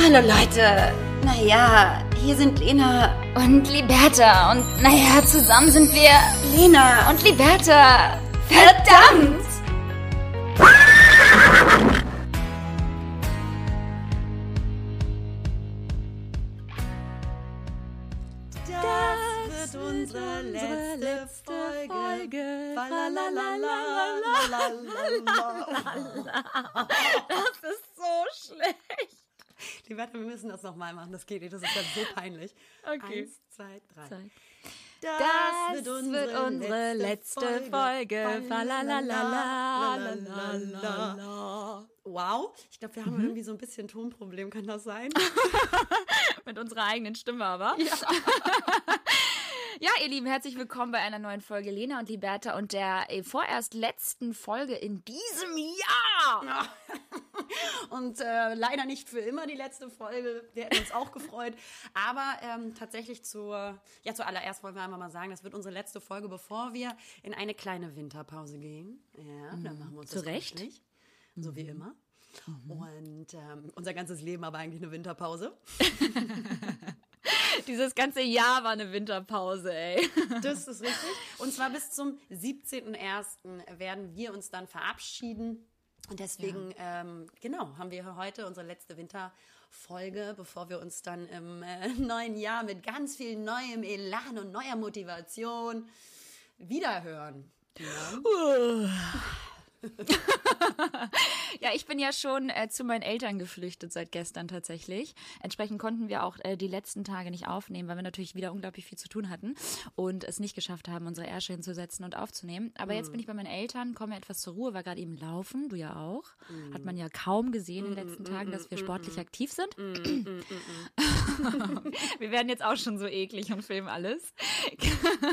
Hallo Leute. Naja, hier sind Lena Und Liberta. Und naja, zusammen sind wir Lena und Liberta. Verdammt! Das wird unsere letzte Folge. Das ist so schlecht. Liberta, wir müssen das nochmal machen. Das geht nicht. Das ist ja so peinlich. Okay. Eins, zwei, drei. Zwei. Das, das wird, unsere wird unsere, letzte, Folge. Wow. Ich glaube, wir haben mhm. irgendwie so ein bisschen Tonproblem. Kann das sein? Mit unserer eigenen Stimme aber. Ja. ja, ihr Lieben, herzlich willkommen bei einer neuen Folge Lena und Liberta und der äh, vorerst letzten Folge in diesem Jahr. Und äh, leider nicht für immer die letzte Folge. Wir hätten uns auch gefreut. Aber ähm, tatsächlich zur, ja, zuallererst wollen wir einmal mal sagen, das wird unsere letzte Folge, bevor wir in eine kleine Winterpause gehen. Ja, dann machen wir uns Zu das Recht. gemütlich. So wie immer. Und ähm, unser ganzes Leben aber eigentlich eine Winterpause. Dieses ganze Jahr war eine Winterpause, ey. Das ist richtig. Und zwar bis zum 17.01. werden wir uns dann verabschieden. Und deswegen, ähm, genau, haben wir heute unsere letzte Winterfolge, bevor wir uns dann im äh, neuen Jahr mit ganz viel neuem Elan und neuer Motivation wiederhören. Ja. Ja, ich bin ja schon äh, zu meinen Eltern geflüchtet seit gestern tatsächlich. Entsprechend konnten wir auch äh, die letzten Tage nicht aufnehmen, weil wir natürlich wieder unglaublich viel zu tun hatten und es nicht geschafft haben, unsere Ärsche hinzusetzen und aufzunehmen. Aber jetzt bin ich bei meinen Eltern, komme etwas zur Ruhe, war gerade eben laufen, du ja auch. Hat man ja kaum gesehen in den letzten Tagen, dass wir sportlich aktiv sind. wir werden jetzt auch schon so eklig und filmen alles.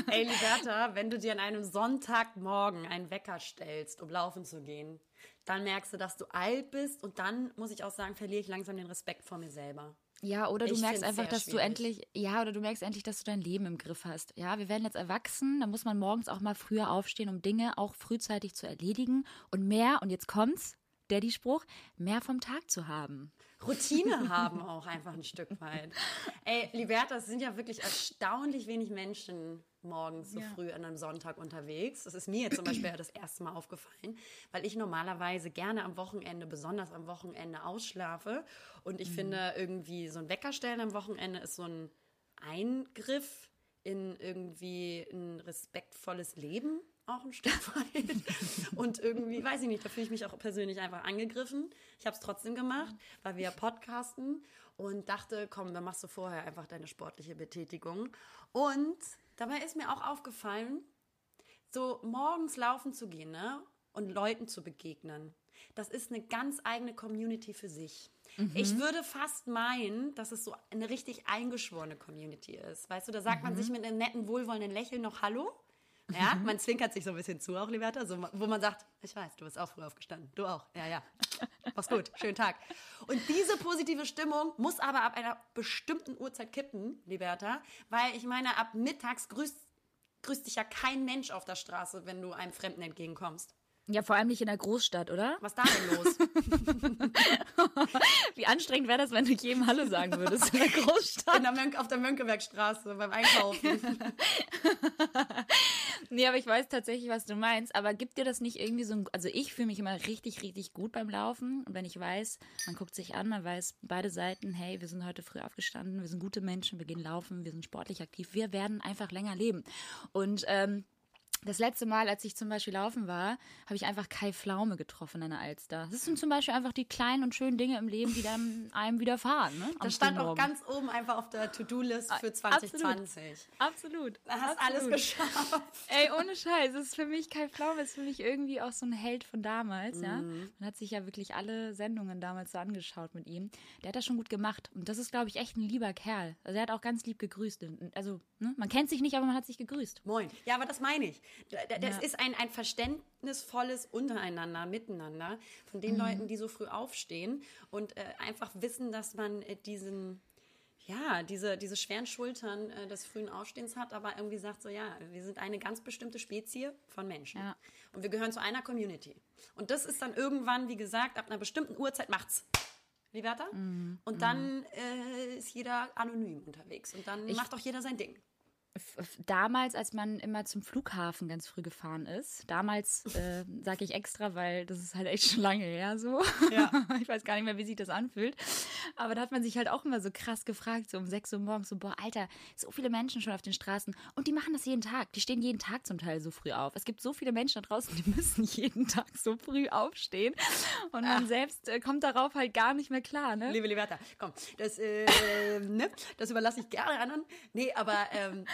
Ey, Liberta, wenn du dir an einem Sonntagmorgen einen Wecker stellst, um laufen zu gehen, dann merkst du, dass du alt bist und dann, muss ich auch sagen, verliere ich langsam den Respekt vor mir selber. Ja, oder du Ich merkst einfach, dass du schwierig. endlich, ja, oder du merkst endlich, dass du dein Leben im Griff hast. Ja, wir werden jetzt erwachsen, da muss man morgens auch mal früher aufstehen, um Dinge auch frühzeitig zu erledigen und mehr, und jetzt kommt's, Daddy-Spruch, mehr vom Tag zu haben. Routine haben auch einfach ein Stück weit. Ey, Liberta, es sind ja wirklich erstaunlich wenig Menschen morgens so Ja. früh an einem Sonntag unterwegs. Das ist mir jetzt zum Beispiel das erste Mal aufgefallen, weil ich normalerweise gerne am Wochenende, besonders am Wochenende, ausschlafe. Und ich finde irgendwie so ein Weckerstellen am Wochenende ist so ein Eingriff in irgendwie ein respektvolles Leben auch ein Stück weit. Und irgendwie, weiß ich nicht, da fühle ich mich auch persönlich einfach angegriffen. Ich habe es trotzdem gemacht, weil wir podcasten und dachte, komm, dann machst du vorher einfach deine sportliche Betätigung. Und dabei ist mir auch aufgefallen, so morgens laufen zu gehen ne? und Leuten zu begegnen. Das ist eine ganz eigene Community für sich. Ich würde fast meinen, dass es so eine richtig eingeschworene Community ist. Weißt du, da sagt man sich mit einem netten, wohlwollenden Lächeln noch Hallo. Ja, man zwinkert sich so ein bisschen zu, auch Liberta, so, wo man sagt, ich weiß, du bist auch früh aufgestanden. Du auch. Ja, ja. Mach's gut. Schönen Tag. Und diese positive Stimmung muss aber ab einer bestimmten Uhrzeit kippen, Liberta, weil ich meine, ab mittags grüßt, grüßt dich ja kein Mensch auf der Straße, wenn du einem Fremden entgegenkommst. Ja, vor allem nicht in der Großstadt, oder? Was ist da denn los? Wie anstrengend wäre das, wenn du jedem Hallo sagen würdest in der Großstadt? In der Mönk auf der Mönckebergstraße beim Einkaufen. Nee, aber ich weiß tatsächlich, was du meinst. Aber gibt dir das nicht irgendwie so ein. Also, ich fühle mich immer richtig, richtig gut beim Laufen. Und wenn ich weiß, man guckt sich an, man weiß beide Seiten, hey, wir sind heute früh aufgestanden, wir sind gute Menschen, wir gehen laufen, wir sind sportlich aktiv, wir werden einfach länger leben. Und ähm, das letzte Mal, als ich zum Beispiel laufen war, habe ich einfach Kai Pflaume getroffen an der Alster. Das sind zum Beispiel einfach die kleinen und schönen Dinge im Leben, die dann einem widerfahren. Ne? am Das stand auch ganz oben einfach auf der To-Do-List für Absolut. 2020. Absolut. Da hast Absolut. alles geschafft. Ey, ohne Scheiß, das ist für mich Kai Pflaume, ist für mich irgendwie auch so ein Held von damals, ja. Man hat sich ja wirklich alle Sendungen damals so angeschaut mit ihm. Der hat das schon gut gemacht und das ist, glaube ich, echt ein lieber Kerl. Also er hat auch ganz lieb gegrüßt. Also, ne? man kennt sich nicht, aber man hat sich gegrüßt. Moin. Ja, aber das meine ich. Da- da- Das Ja. ist ein, ein verständnisvolles Untereinander, Miteinander von den Leuten, die so früh aufstehen und äh, einfach wissen, dass man äh, diesen, ja, diese, diese schweren Schultern äh, des frühen Aufstehens hat, aber irgendwie sagt so, ja, wir sind eine ganz bestimmte Spezie von Menschen. Ja. Und wir gehören zu einer Community. Und das ist dann irgendwann, wie gesagt, ab einer bestimmten Uhrzeit macht's. Liberta. Mhm. Und dann äh, ist jeder anonym unterwegs. Und dann ich, macht auch jeder sein Ding damals, als man immer zum Flughafen ganz früh gefahren ist, damals äh, sage ich extra, weil das ist halt echt schon lange her so. Ja. ich weiß gar nicht mehr, wie sich das anfühlt. Aber da hat man sich halt auch immer so krass gefragt, so um 6 Uhr morgens, so, boah, Alter, so viele Menschen schon auf den Straßen und die machen das jeden Tag. Die stehen jeden Tag zum Teil so früh auf. Es gibt so viele Menschen da draußen, die müssen jeden Tag so früh aufstehen. Und man Ach. selbst äh, kommt darauf halt gar nicht mehr klar, ne? Liebe Liberta, komm, das, äh, ne? das überlasse ich gerne anderen. Nee, aber ähm,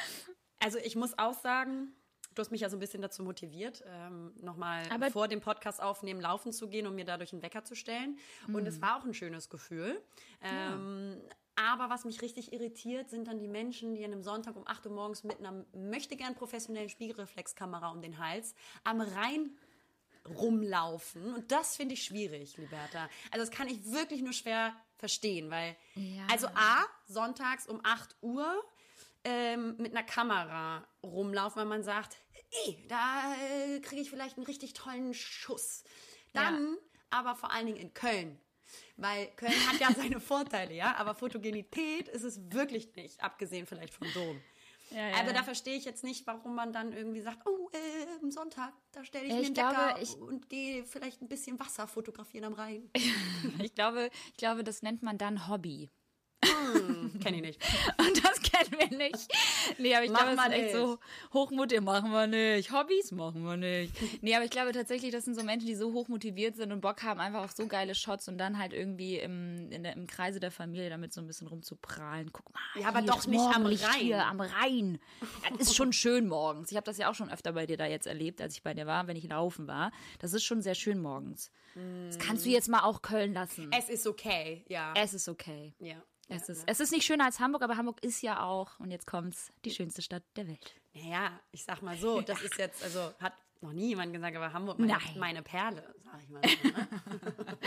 also ich muss auch sagen, du hast mich ja so ein bisschen dazu motiviert, ähm, nochmal vor dem Podcast aufnehmen, laufen zu gehen, um mir dadurch einen Wecker zu stellen. Mhm. Und es war auch ein schönes Gefühl. Ähm, ja. Aber was mich richtig irritiert, sind dann die Menschen, die an einem Sonntag um 8 Uhr morgens mit einer möchte gern professionellen Spiegelreflexkamera um den Hals am Rhein rumlaufen. Und das finde ich schwierig, Liberta. Also das kann ich wirklich nur schwer verstehen, weil, ja. also A, sonntags um 8 Uhr ähm, mit einer Kamera rumlaufen, weil man sagt, ey, da äh, kriege ich vielleicht einen richtig tollen Schuss. Dann ja. aber vor allen Dingen in Köln. Weil Köln hat ja seine Vorteile, ja, aber Fotogenität ist es wirklich nicht, abgesehen vielleicht vom Dom. Ja, ja. Also da verstehe ich jetzt nicht, warum man dann irgendwie sagt, oh, äh, am Sonntag, da stelle ich, ich mir einen glaube, Decker ich, und gehe vielleicht ein bisschen Wasser fotografieren am Rhein. ich glaube, ich glaube, das nennt man dann Hobby. Hm, Kenne ich nicht. Und das kennen wir nicht. Nee, aber ich glaube, ist echt so Hochmut, machen wir nicht. Hobbys machen wir nicht. Nee, aber ich glaube tatsächlich, das sind so Menschen, die so hochmotiviert sind und Bock haben einfach auf so geile Shots und dann halt irgendwie im, in der, im Kreise der Familie damit so ein bisschen rumzuprahlen. Guck mal. Ja, aber doch nicht am Rhein. Hier, am Rhein. Das ist schon schön morgens. Ich habe das ja auch schon öfter bei dir da jetzt erlebt, als ich bei dir war, wenn ich laufen war. Das ist schon sehr schön morgens. Das kannst du jetzt mal auch Köln lassen. Es ist okay, ja. Es ist okay. Ja. Es, ist, es ist nicht schöner als Hamburg, aber Hamburg ist ja auch, und jetzt kommt's, die schönste Stadt der Welt. Naja, ich sag mal so, das ist jetzt, also hat noch nie jemand gesagt, aber Hamburg meine, meine Perle, sag ich mal. So, ne?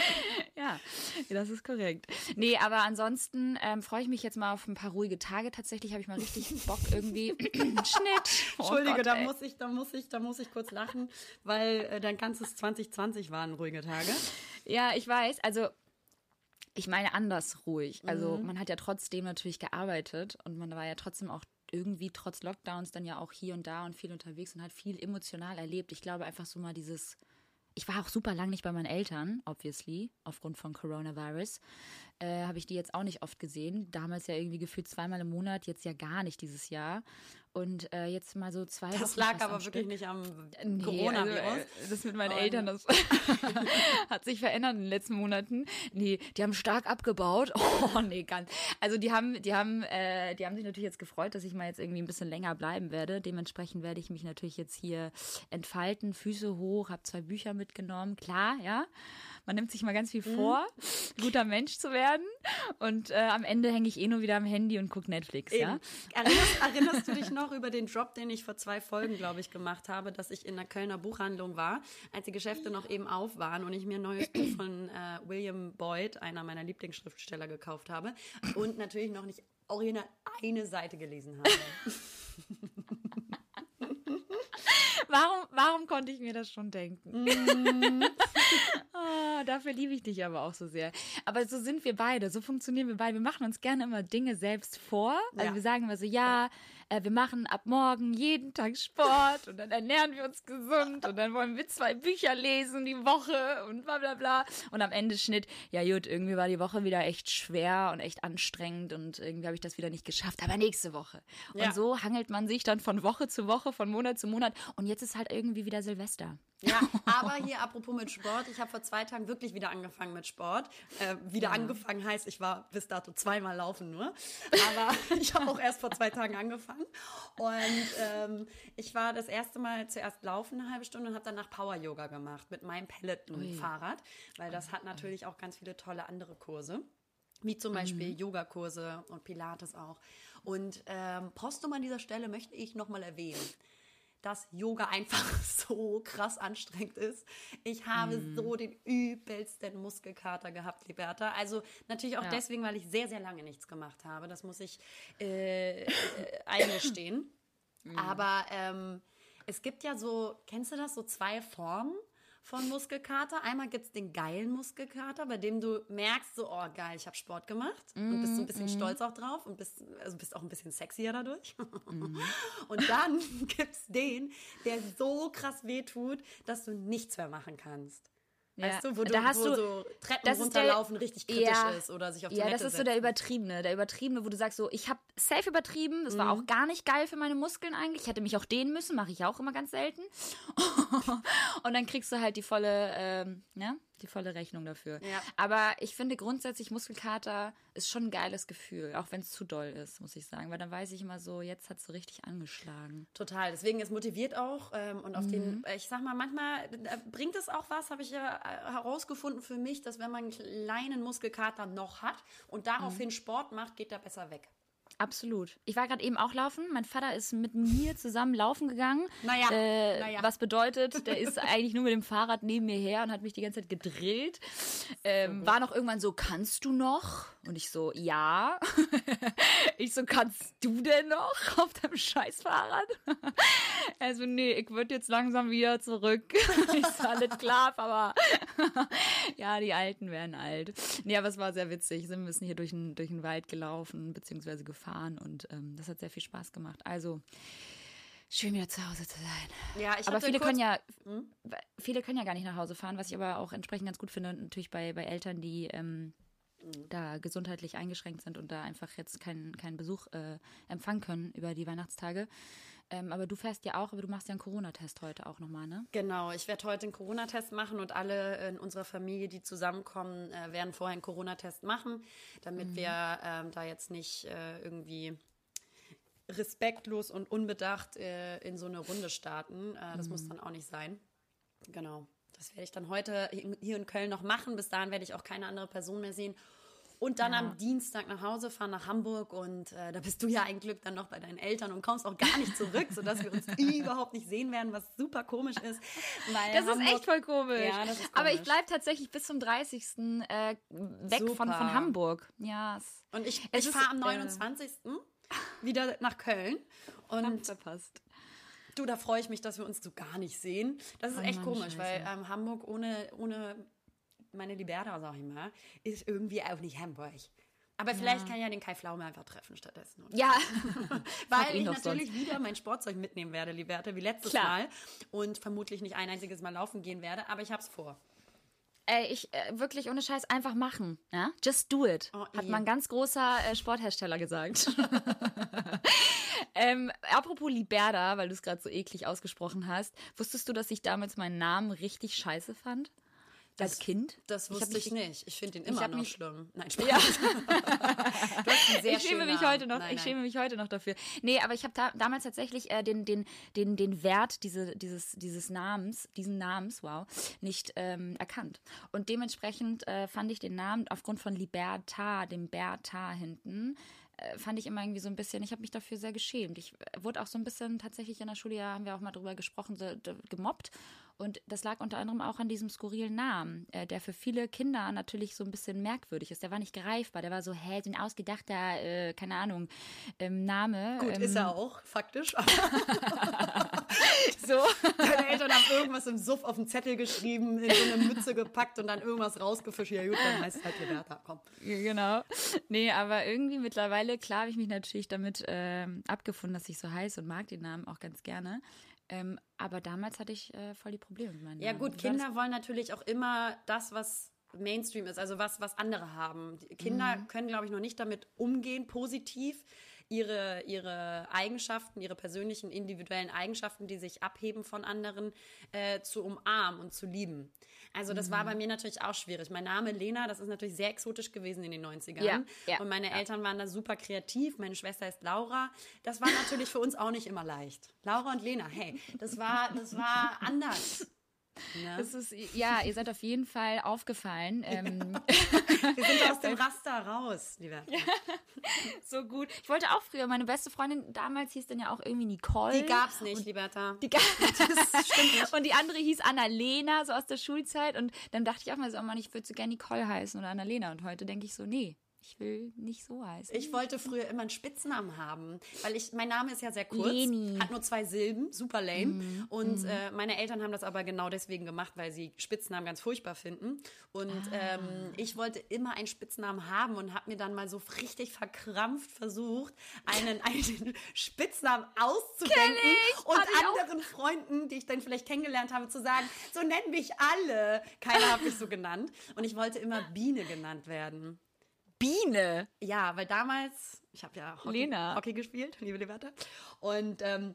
ja, das ist korrekt. Nee, aber ansonsten ähm, freue ich mich jetzt mal auf ein paar ruhige Tage. Tatsächlich habe ich mal richtig Bock irgendwie. Schnitt. Oh Entschuldige, Gott, da muss ich, da muss ich, da muss ich kurz lachen, weil äh, dein ganzes 2020 waren ruhige Tage. Ja, ich weiß. Also ich meine anders ruhig. Also mhm. man hat ja trotzdem natürlich gearbeitet und man war ja trotzdem auch irgendwie trotz Lockdowns dann ja auch hier und da und viel unterwegs und hat viel emotional erlebt. Ich glaube einfach so mal dieses, ich war auch super lang nicht bei meinen Eltern, obviously, aufgrund von Coronavirus. Äh, Habe ich die jetzt auch nicht oft gesehen. Damals ja irgendwie gefühlt zweimal im Monat, jetzt ja gar nicht dieses Jahr. Und äh, jetzt mal so zwei das Wochen. Lag aber wirklich Stück. nicht am nee, Coronavirus. Also, äh, das mit meinen oh. Eltern, das hat sich verändert in den letzten Monaten. Nee, die haben stark abgebaut. Oh, nee, ganz. Also die haben, die haben, äh, die haben sich natürlich jetzt gefreut, dass ich mal jetzt irgendwie ein bisschen länger bleiben werde. Dementsprechend werde ich mich natürlich jetzt hier entfalten, Füße hoch, habe zwei Bücher mitgenommen. Klar, ja. Man nimmt sich mal ganz viel mhm. vor, mhm. guter Mensch zu werden. Und äh, am Ende hänge ich eh nur wieder am Handy und gucke Netflix, Eben. ja. Erinnerst, erinnerst du dich noch über den Drop, den ich vor zwei Folgen, glaube ich, gemacht habe, dass ich in der Kölner Buchhandlung war, als die Geschäfte noch eben auf waren und ich mir ein neues Buch von äh, William Boyd, einer meiner Lieblingsschriftsteller, gekauft habe und natürlich noch nicht original eine Seite gelesen habe. warum, warum konnte ich mir das schon denken? Mm. oh, dafür liebe ich dich aber auch so sehr. Aber so sind wir beide, so funktionieren wir beide. Wir machen uns gerne immer Dinge selbst vor. Also ja. wir sagen immer so, ja, äh, wir machen ab morgen jeden Tag Sport und dann ernähren wir uns gesund und dann wollen wir zwei Bücher lesen die Woche und bla bla bla. Und am Ende Schnitt, ja gut, irgendwie war die Woche wieder echt schwer und echt anstrengend und irgendwie habe ich das wieder nicht geschafft, aber nächste Woche. Und ja. so hangelt man sich dann von Woche zu Woche, von Monat zu Monat und jetzt ist halt irgendwie wieder Silvester. Ja, aber hier apropos mit Sport, ich habe vor zwei Tagen wirklich wieder angefangen mit Sport. Äh, wieder ja. angefangen heißt, ich war bis dato zweimal laufen nur. Aber ich habe auch erst vor zwei Tagen angefangen. Und ähm, ich war das erste Mal zuerst laufen eine halbe Stunde und habe danach Power Yoga gemacht mit meinem Peloton-Fahrrad, weil das hat natürlich auch ganz viele tolle andere Kurse wie zum Beispiel mhm. Yogakurse und Pilates auch. Und ähm, Postum an dieser Stelle möchte ich nochmal erwähnen dass Yoga einfach so krass anstrengend ist. Ich habe mm. so den übelsten Muskelkater gehabt, Liberta. Also natürlich auch ja. deswegen, weil ich sehr, sehr lange nichts gemacht habe. Das muss ich äh, äh, eingestehen. Mm. Aber ähm, es gibt ja so, kennst du das, so zwei Formen von Muskelkater. Einmal gibt es den geilen Muskelkater, bei dem du merkst, so, oh geil, ich habe Sport gemacht und bist so ein bisschen stolz auch drauf und bist, also bist auch ein bisschen sexier dadurch. Und dann gibt es den, der so krass wehtut, dass du nichts mehr machen kannst. Ja. Weißt du, wo, du, Da hast wo du- so Treppen das ist der- runterlaufen richtig kritisch Ja. ist oder sich auf Ja, Toilette das ist so setzen. der übertriebene, der übertriebene, wo du sagst so, ich habe safe übertrieben, das war Mhm. auch gar nicht geil für meine Muskeln eigentlich. Ich hätte mich auch dehnen müssen, mache ich auch immer ganz selten. Und dann kriegst du halt die volle, ähm, ja, die volle Rechnung dafür. Ja. Aber ich finde grundsätzlich Muskelkater ist schon ein geiles Gefühl, auch wenn es zu doll ist, muss ich sagen, weil dann weiß ich immer so, jetzt hat es so richtig angeschlagen. Total, deswegen es motiviert auch ähm, und auf den, ich sag mal, manchmal bringt es auch was, habe ich ja äh, herausgefunden für mich, dass wenn man einen kleinen Muskelkater noch hat und daraufhin Sport macht, geht er besser weg. Absolut. Ich war gerade eben auch laufen. Mein Vater ist mit mir zusammen laufen gegangen. Naja, äh, naja. Was bedeutet, der ist eigentlich nur mit dem Fahrrad neben mir her und hat mich die ganze Zeit gedrillt. Ähm, war noch irgendwann so, kannst du noch? Und ich so, ja. ich so, kannst du denn noch auf deinem Scheißfahrrad? also, nee, ich würde jetzt langsam wieder zurück. ich so, alles klar, aber ja, die Alten werden alt. Nee, aber es war sehr witzig. Sind ein bisschen hier durch den, durch den Wald gelaufen, beziehungsweise gefahren und ähm, das hat sehr viel Spaß gemacht. Also, schön wieder zu Hause zu sein. Ja, ich aber viele können ja, viele können ja gar nicht nach Hause fahren, was ich aber auch entsprechend ganz gut finde, natürlich bei, bei Eltern, die ähm, da gesundheitlich eingeschränkt sind und da einfach jetzt keinen keinen Besuch äh, empfangen können über die Weihnachtstage. Ähm, aber du fährst ja auch, aber du machst ja einen Corona-Test heute auch nochmal, ne? Genau, ich werde heute einen Corona-Test machen und alle in unserer Familie, die zusammenkommen, äh, werden vorher einen Corona-Test machen, damit wir ähm, da jetzt nicht äh, irgendwie respektlos und unbedacht äh, in so eine Runde starten. Äh, das muss dann auch nicht sein. Genau. Das werde ich dann heute hier in Köln noch machen. Bis dahin werde ich auch keine andere Person mehr sehen. Und dann Ja. am Dienstag nach Hause fahren nach Hamburg und äh, da bist du ja ein Glück dann noch bei deinen Eltern und kommst auch gar nicht zurück, sodass wir uns überhaupt nicht sehen werden, was super komisch ist. weil Das ist Hamburg- echt voll komisch. Ja, ist Aber ich komisch. bleibe tatsächlich bis zum 30. Äh, weg von, Super. von Hamburg. Ja, es Und ich, Es ich ist, fahre am äh, 29. wieder nach Köln. Und verpasst. du, da freue ich mich, dass wir uns so gar nicht sehen. Das ist Oh echt Mann, komisch, weil scheiße. ähm, Hamburg ohne, ohne meine Liberta, sag ich mal, ist irgendwie auch nicht Hamburg. Aber vielleicht kann ich ja den Kai Pflaume einfach treffen stattdessen. Und Ja, Weil ich natürlich wieder mein Sportzeug mitnehmen werde, Liberta, wie letztes Klar. Mal. Und vermutlich nicht ein einziges Mal laufen gehen werde, aber ich hab's vor. Ey, ich äh, wirklich ohne Scheiß einfach machen. Ja? Just do it. Oh, hat eh. mal ein ganz großer äh, Sporthersteller gesagt. ähm, apropos Liberda, weil du es gerade so eklig ausgesprochen hast. Wusstest du, dass ich damals meinen Namen richtig scheiße fand? Als Kind? Das wusste ich, mich- nicht. Ich finde ihn ich immer noch mich- schlimm. Nein, Spaß. Ja. Ich schäme mich heute noch. Nein, ich nein. schäme mich heute noch dafür. Nee, aber ich habe da, damals tatsächlich äh, den, den, den, den Wert diese, dieses, dieses Namens, diesen Namens, wow, nicht ähm, erkannt. Und dementsprechend äh, fand ich den Namen aufgrund von Liberta, dem Berta hinten, äh, fand ich immer irgendwie so ein bisschen, ich habe mich dafür sehr geschämt. Ich äh, wurde auch so ein bisschen tatsächlich in der Schule, ja, haben wir auch mal drüber gesprochen, so, gemobbt. Und das lag unter anderem auch an diesem skurrilen Namen, äh, der für viele Kinder natürlich so ein bisschen merkwürdig ist. Der war nicht greifbar, der war so, hä, so ein ausgedachter, äh, keine Ahnung, ähm, Name. Gut, ähm, ist er auch, faktisch. so. Deine Eltern haben irgendwas im Suff auf den Zettel geschrieben, in so eine Mütze gepackt und dann irgendwas rausgefischt. Ja gut, dann heißt es halt Liberta, komm. genau. Nee, aber irgendwie mittlerweile, klar habe ich mich natürlich damit ähm, abgefunden, dass ich so heiße und mag den Namen auch ganz gerne. Ähm, aber damals hatte ich äh, voll die Probleme mit meinem Ja Namen. gut? Kinder wollen natürlich auch immer das, was Mainstream ist, also was, was andere haben. Die Kinder Mhm. können, glaube ich, noch nicht damit umgehen, positiv ihre, ihre Eigenschaften, ihre persönlichen, individuellen Eigenschaften, die sich abheben von anderen, äh, zu umarmen und zu lieben. Also das Mhm. war bei mir natürlich auch schwierig. Mein Name Lena, das ist natürlich sehr exotisch gewesen in den 90ern. Ja, ja, und meine Eltern waren da super kreativ. Meine Schwester ist Laura. Das war natürlich für uns auch nicht immer leicht. Laura und Lena, hey, das war, das war anders. Ne? Das ist, ja, ihr seid auf jeden Fall aufgefallen. Ähm, Wir sind aus dem Raster raus, lieber. so gut. Ich wollte auch früher, meine beste Freundin damals hieß dann ja auch irgendwie Nicole. Die gab's nicht, Liberta. Die ga- das stimmt nicht. Und die andere hieß Annalena, so aus der Schulzeit. Und dann dachte ich auch mal so, oh Mann, ich würde so gerne Nicole heißen oder Annalena. Und heute denke ich so, nee, Ich will nicht so heißen. Ich wollte früher immer einen Spitznamen haben, weil ich, mein Name ist ja sehr kurz, Leni. hat nur zwei Silben, super lame. Und Äh, meine Eltern haben das aber genau deswegen gemacht, weil sie Spitznamen ganz furchtbar finden. Und ähm, ich wollte immer einen Spitznamen haben und habe mir dann mal so richtig verkrampft versucht, einen, einen Spitznamen auszudenken und anderen Freunden, die ich dann vielleicht kennengelernt habe, zu sagen, so nennen mich alle. Keiner hat mich so genannt. Und ich wollte immer Biene genannt werden. Biene. Ja, weil damals, ich habe ja Hockey. Hockey gespielt, liebe Liberta. Und ähm,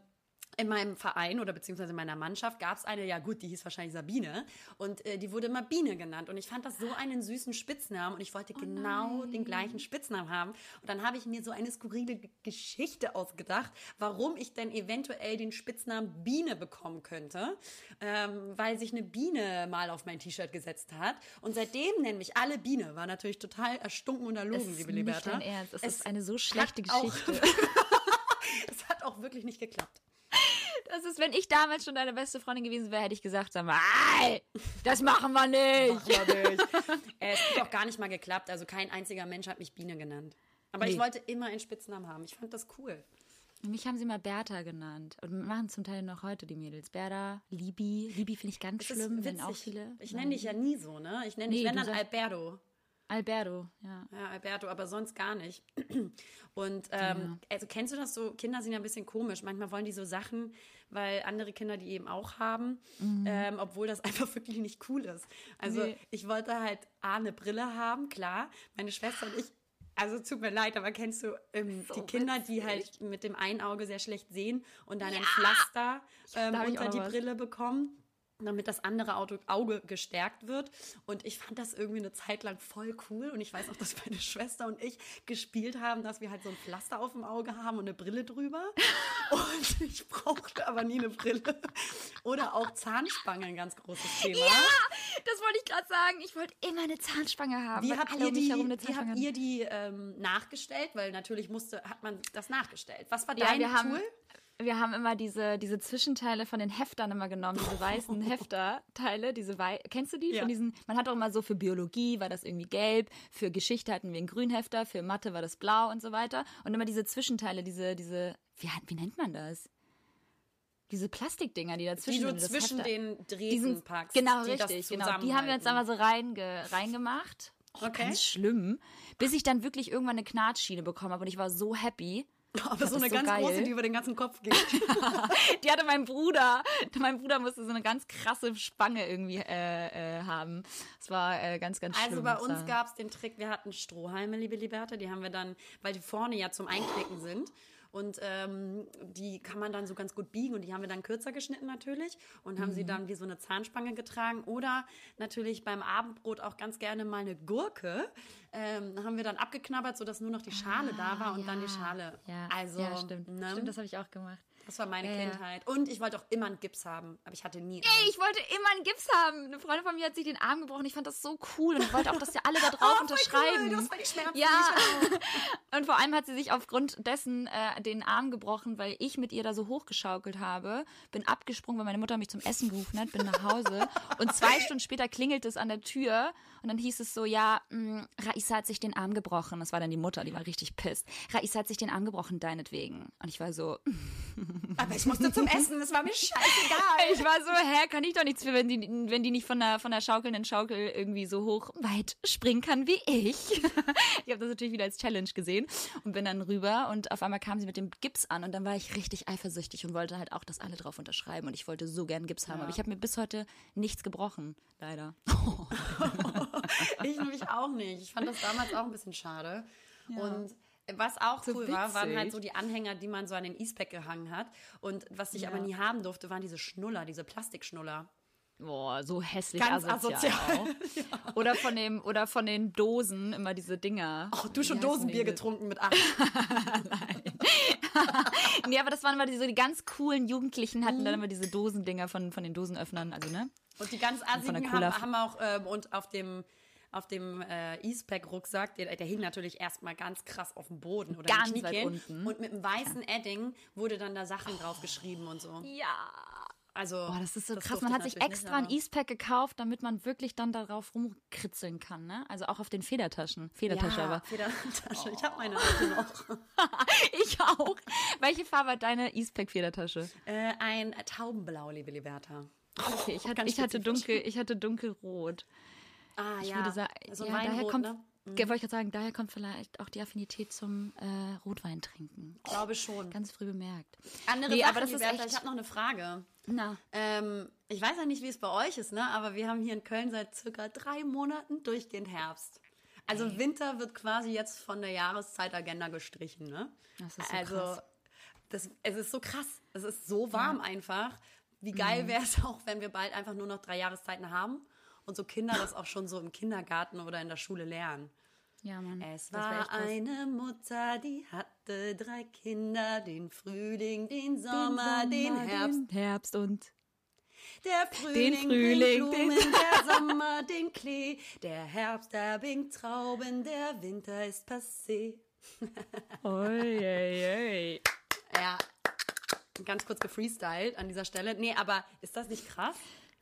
in meinem Verein oder beziehungsweise in meiner Mannschaft gab es eine, ja gut, die hieß wahrscheinlich Sabine. Und äh, die wurde immer Biene genannt. Und ich fand das so einen süßen Spitznamen und ich wollte genau den gleichen Spitznamen haben. Und dann habe ich mir so eine skurrile Geschichte ausgedacht, warum ich denn eventuell den Spitznamen Biene bekommen könnte. Ähm, weil sich eine Biene mal auf mein T-Shirt gesetzt hat. Und seitdem nennen mich alle Biene. War natürlich total erstunken und erlogen, Es ist liebe nicht Liberta. dein Ernst. Es, Es ist eine so schlechte Geschichte. Es hat auch wirklich nicht geklappt. Das ist, wenn ich damals schon deine beste Freundin gewesen wäre, hätte ich gesagt, sag mal, "Ei, das machen wir nicht. Machen wir nicht. äh, es hat auch gar nicht mal geklappt. Also kein einziger Mensch hat mich Biene genannt. Aber ich Nee. wollte immer einen Spitznamen haben. Ich fand das cool. Mich haben sie mal Bertha genannt. Und machen zum Teil noch heute die Mädels. Bertha, Libi. Libi finde ich ganz Das schlimm, wenn auch viele. Ich nenne dich ja nie so, ne? Ich nenne dich, Nee, wenn du dann Alberto. Alberto, ja. Ja, Alberto, aber sonst gar nicht. Und ähm, also kennst du das so? Kinder sind ja ein bisschen komisch. Manchmal wollen die so Sachen, weil andere Kinder die eben auch haben, ähm, obwohl das einfach wirklich nicht cool ist. Also Nee. ich wollte halt A, eine Brille haben, klar. Meine Schwester und ich, also tut mir leid, aber kennst du ähm, So die Kinder, die witzig. halt mit dem einen Auge sehr schlecht sehen und dann ein Pflaster ähm, unter die. Brille bekommen? Damit das andere Auge gestärkt wird. Und ich fand das irgendwie eine Zeit lang voll cool. Und ich weiß auch, dass meine Schwester und ich gespielt haben, dass wir halt so ein Pflaster auf dem Auge haben und eine Brille drüber. Und ich brauchte aber nie eine Brille. Oder auch Zahnspange, ein ganz großes Thema. Das wollte ich gerade sagen. Ich wollte immer eine Zahnspange haben. Wie habt ihr die, wie habt ihr die ähm, nachgestellt? Weil natürlich musste, hat man das nachgestellt. Was war Ja, dein wir haben, Tool? Wir haben immer diese, diese Zwischenteile von den Heftern immer genommen, diese weißen Hefterteile, diese wei kennst du die? Ja. Von diesen, man hat auch immer so für Biologie war das irgendwie gelb, für Geschichte hatten wir einen Grünhefter, für Mathe war das blau und so weiter. Und immer diese Zwischenteile, diese, diese, wie, wie nennt man das? Diese Plastikdinger, die Die dazwischen du sind, das zwischen Hefter. den Drähten packst. Genau, die richtig, genau. Die haben wir jetzt einmal so reinge, reingemacht. Oh, Okay. Ganz schlimm. Bis ich dann wirklich irgendwann eine Knatschschiene bekommen habe und ich war so happy. Aber so eine so ganz geil. große, die über den ganzen Kopf geht. Die hatte mein Bruder. Mein Bruder musste so eine ganz krasse Spange irgendwie äh, äh, haben. Es war äh, ganz, ganz schlimm. Also bei uns gab es den Trick, wir hatten Strohhalme, liebe Liberta, die haben wir dann, weil die vorne ja zum Einklicken sind. Und ähm, die kann man dann so ganz gut biegen und die haben wir dann kürzer geschnitten natürlich und haben Mhm. sie dann wie so eine Zahnspange getragen. Oder natürlich beim Abendbrot auch ganz gerne mal eine Gurke. Ähm, haben wir dann abgeknabbert, sodass nur noch die Schale da war und dann die Schale. Ah, Ja, also, ja stimmt. ne? Stimmt, das habe ich auch gemacht. Das war meine ja. Kindheit. Und ich wollte auch immer einen Gips haben, aber ich hatte nie. Ey, ich wollte immer einen Gips haben. Eine Freundin von mir hat sich den Arm gebrochen. Ich fand das so cool und ich wollte auch, dass die alle da drauf Oh, unterschreiben. Cool, das war die Schmerzen. Ja. Und vor allem hat sie sich aufgrund dessen äh, den Arm gebrochen, weil ich mit ihr da so hochgeschaukelt habe. Bin abgesprungen, weil meine Mutter mich zum Essen gerufen hat, bin nach Hause. Und zwei Stunden später klingelt es an der Tür und dann hieß es so, ja, mh, Raisa hat sich den Arm gebrochen. Das war dann die Mutter, die war richtig pisst. Raisa hat sich den Arm gebrochen, deinetwegen. Und ich war so, Aber ich musste zum Essen, das war mir scheißegal. ich war so, hä, kann ich doch nichts für, wenn die, wenn die nicht von der, von der schaukelnden Schaukel irgendwie so hoch weit springen kann wie ich. ich habe das natürlich wieder als Challenge gesehen und bin dann rüber und auf einmal kam sie mit dem Gips an und dann war ich richtig eifersüchtig und wollte halt auch, dass alle drauf unterschreiben und ich wollte so gern Gips haben, aber ich habe mir bis heute nichts gebrochen, leider. Ich nämlich auch nicht. Ich fand das damals auch ein bisschen schade. Und was auch So cool war, waren witzig. halt so die Anhänger, die man so an den E-Spec gehangen hat. Und was ich Ja. aber nie haben durfte, waren diese Schnuller, diese Plastikschnuller. Boah, so hässlich Ganz asozial. asozial. Auch. Oder von dem oder von den Dosen immer diese Dinger. Oh, du schon Dosenbier getrunken mit acht. Nee, aber das waren immer diese die ganz coolen Jugendlichen hatten Mhm. dann immer diese Dosendinger von, von den Dosenöffnern, also ne? Und die ganz Cola- haben, haben auch, ähm, und auf dem auf dem äh, E-Spec-Rucksack, der, der hing natürlich erstmal ganz krass auf dem Boden oder Ganz weit unten. Und mit einem weißen Edding wurde dann da Sachen drauf geschrieben und so. Ja. Also, Boah, das ist so krass. durfte Man hat sich extra ein Eastpack gekauft, damit man wirklich dann darauf rumkritzeln kann, ne? Also auch auf den Federtaschen. Federtasche ja, aber. Federtasche. Ich habe meine alte noch. Ich auch. Welche Farbe hat deine Eastpack-Federtasche? Äh, ein Taubenblau, liebe Liberta. Okay, ich hatte, Ganz ich hatte dunkel, ich hatte dunkelrot. Ah, Ich ja. würde sagen, so ja, daher Weinrot, kommt, ne? Ge- wollte ich gerade sagen, daher kommt vielleicht auch die Affinität zum äh, Rotwein trinken. Glaube schon. Ganz früh bemerkt. Andere Nee, Sachen, aber das ist echt- ich habe noch eine Frage. Na, Ähm, ich weiß ja nicht, wie es bei euch ist, ne? aber wir haben hier in Köln seit circa drei Monaten durchgehend Herbst. Also Winter wird quasi jetzt von der Jahreszeitagenda gestrichen. Ne? Das ist so also krass. Das, es ist so krass. Es ist so warm einfach. Wie geil Mhm. wäre es auch, wenn wir bald einfach nur noch drei Jahreszeiten haben und so Kinder das auch schon so im Kindergarten oder in der Schule lernen. ja, Mann. Es war eine Mutter, die hatte drei Kinder, den Frühling, den Sommer, den, Herbst. Den Herbst und Der Frühling, Frühling, bringt Blumen, der Sommer den Klee, der Herbst, der bringt Trauben, der Winter ist passé. Oi, oi, oi. Ja, ganz kurz gefreestylt an dieser Stelle. Nee, aber ist das nicht krass?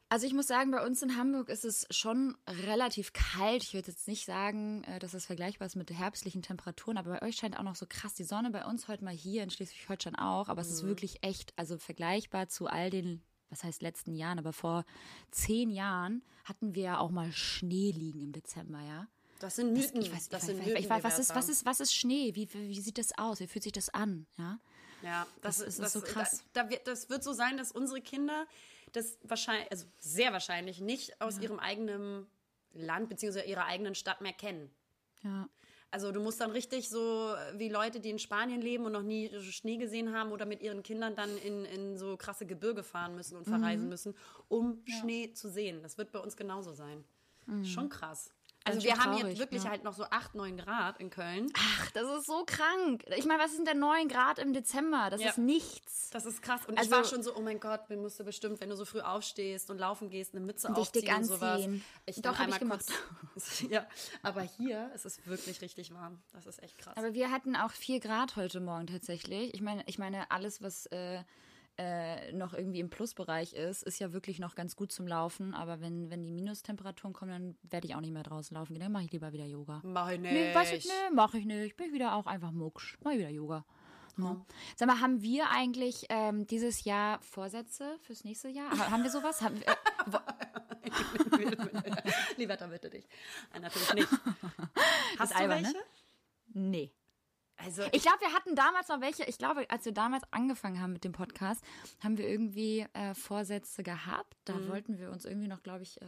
Also ich muss sagen, bei uns in Hamburg ist es schon relativ kalt. Ich würde jetzt nicht sagen, äh, dass es vergleichbar ist mit herbstlichen Temperaturen, aber bei euch scheint auch noch so krass die Sonne. Bei uns heute mal hier in Schleswig-Holstein auch, aber es ist wirklich echt, also vergleichbar zu all den, was heißt letzten Jahren, aber vor zehn Jahren hatten wir ja auch mal Schnee liegen im Dezember, ja. Das sind Mythen. Ich weiß, das ich, sind weiß, Mythen, ich weiß, was ist, was ist, was ist Schnee? Wie, wie sieht das aus? Wie fühlt sich das an? Ja. Ja, das, Das ist, das, so krass. Da, da wird, das wird so sein, dass unsere Kinder das wahrscheinlich, also sehr wahrscheinlich nicht aus ihrem eigenen Land bzw. ihrer eigenen Stadt mehr kennen. Ja. Also du musst dann richtig so wie Leute, die in Spanien leben und noch nie Schnee gesehen haben oder mit ihren Kindern dann in, in so krasse Gebirge fahren müssen und verreisen Mhm. müssen, um Schnee zu sehen. Das wird bei uns genauso sein. Schon krass. Also wir schön haben traurig, jetzt wirklich ja. halt noch so 8, 9 Grad in Köln. Ach, das ist so krank. Ich meine, was sind denn 9 Grad im Dezember? Das Ja. ist nichts. Das ist krass. Und ich Also- war schon so, oh mein Gott, mir musst du bestimmt, wenn du so früh aufstehst und laufen gehst, eine Mütze aufziehen und sowas. anziehen. Ich Doch, dann hab ich einmal kurz. ja, aber hier ist es wirklich richtig warm. Das ist echt krass. Aber wir hatten auch 4 Grad heute Morgen tatsächlich. Ich meine, ich meine alles, was äh, äh, noch irgendwie im Plusbereich ist, ist ja wirklich noch ganz gut zum Laufen. Aber wenn, wenn die Minustemperaturen kommen, dann werde ich auch nicht mehr draußen laufen gehen. Dann mache ich lieber wieder Yoga. Mach ich nicht. Nee, weiß ich, nee, mache ich nicht. Bin ich wieder auch einfach mucksch. Mach ich wieder Yoga. Ja. Sag mal, haben wir eigentlich ähm, dieses Jahr Vorsätze fürs nächste Jahr? Ha- Haben wir sowas? Haben wir, äh, Lieber bitte dich. Nein, natürlich nicht. Hast du albern, ne? welche? nee. Also Ich glaube, wir hatten damals noch welche. Ich glaube, als wir damals angefangen haben mit dem Podcast, haben wir irgendwie äh, Vorsätze gehabt. Da Mhm. wollten wir uns irgendwie noch, glaube ich, äh,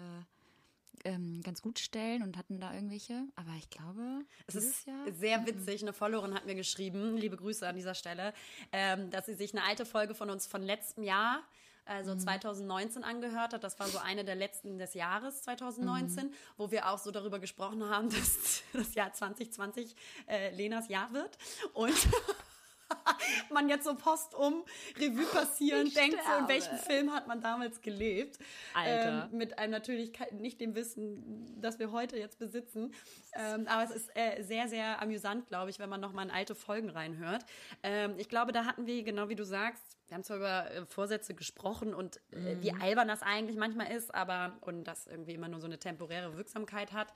ähm, ganz gut stellen und hatten da irgendwelche. Aber ich glaube, Es ist Jahr. sehr witzig. Eine Followerin hat mir geschrieben, liebe Grüße an dieser Stelle, ähm, dass sie sich eine alte Folge von uns von letztem Jahr, also 2019, angehört hat. Das war so eine der letzten des Jahres 2019, wo wir auch so darüber gesprochen haben, dass das Jahr 2020 äh, Lenas Jahr wird. Und man jetzt so postum Revue passieren Ich denkt, so in welchem Film hat man damals gelebt. Alter. Ähm, mit einem natürlich nicht dem Wissen, das wir heute jetzt besitzen. Ähm, aber es ist äh, sehr, sehr amüsant, glaube ich, wenn man nochmal in alte Folgen reinhört. Ähm, ich glaube, da hatten wir, genau wie du sagst, wir haben zwar über äh, Vorsätze gesprochen und äh, wie albern das eigentlich manchmal ist, aber und das irgendwie immer nur so eine temporäre Wirksamkeit hat.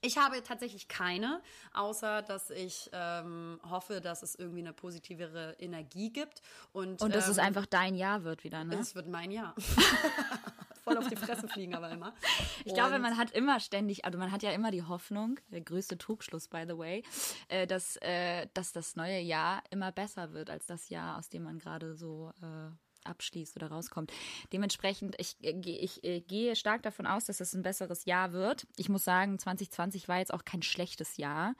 Ich habe tatsächlich keine, außer dass ich ähm, hoffe, dass es irgendwie eine positivere Energie gibt. Und, Und dass es ähm, einfach dein Jahr wird wieder, ne? es wird mein Jahr. Voll auf die Fresse fliegen aber immer. Ich glaube, man hat immer ständig, also man hat ja immer die Hoffnung, der größte Trugschluss, by the way, äh, dass, äh, dass das neue Jahr immer besser wird als das Jahr, aus dem man gerade so äh, abschließt oder rauskommt. Dementsprechend, ich, ich äh, gehe stark davon aus, dass es ein besseres Jahr wird. Ich muss sagen, 2020 war jetzt auch kein schlechtes Jahr.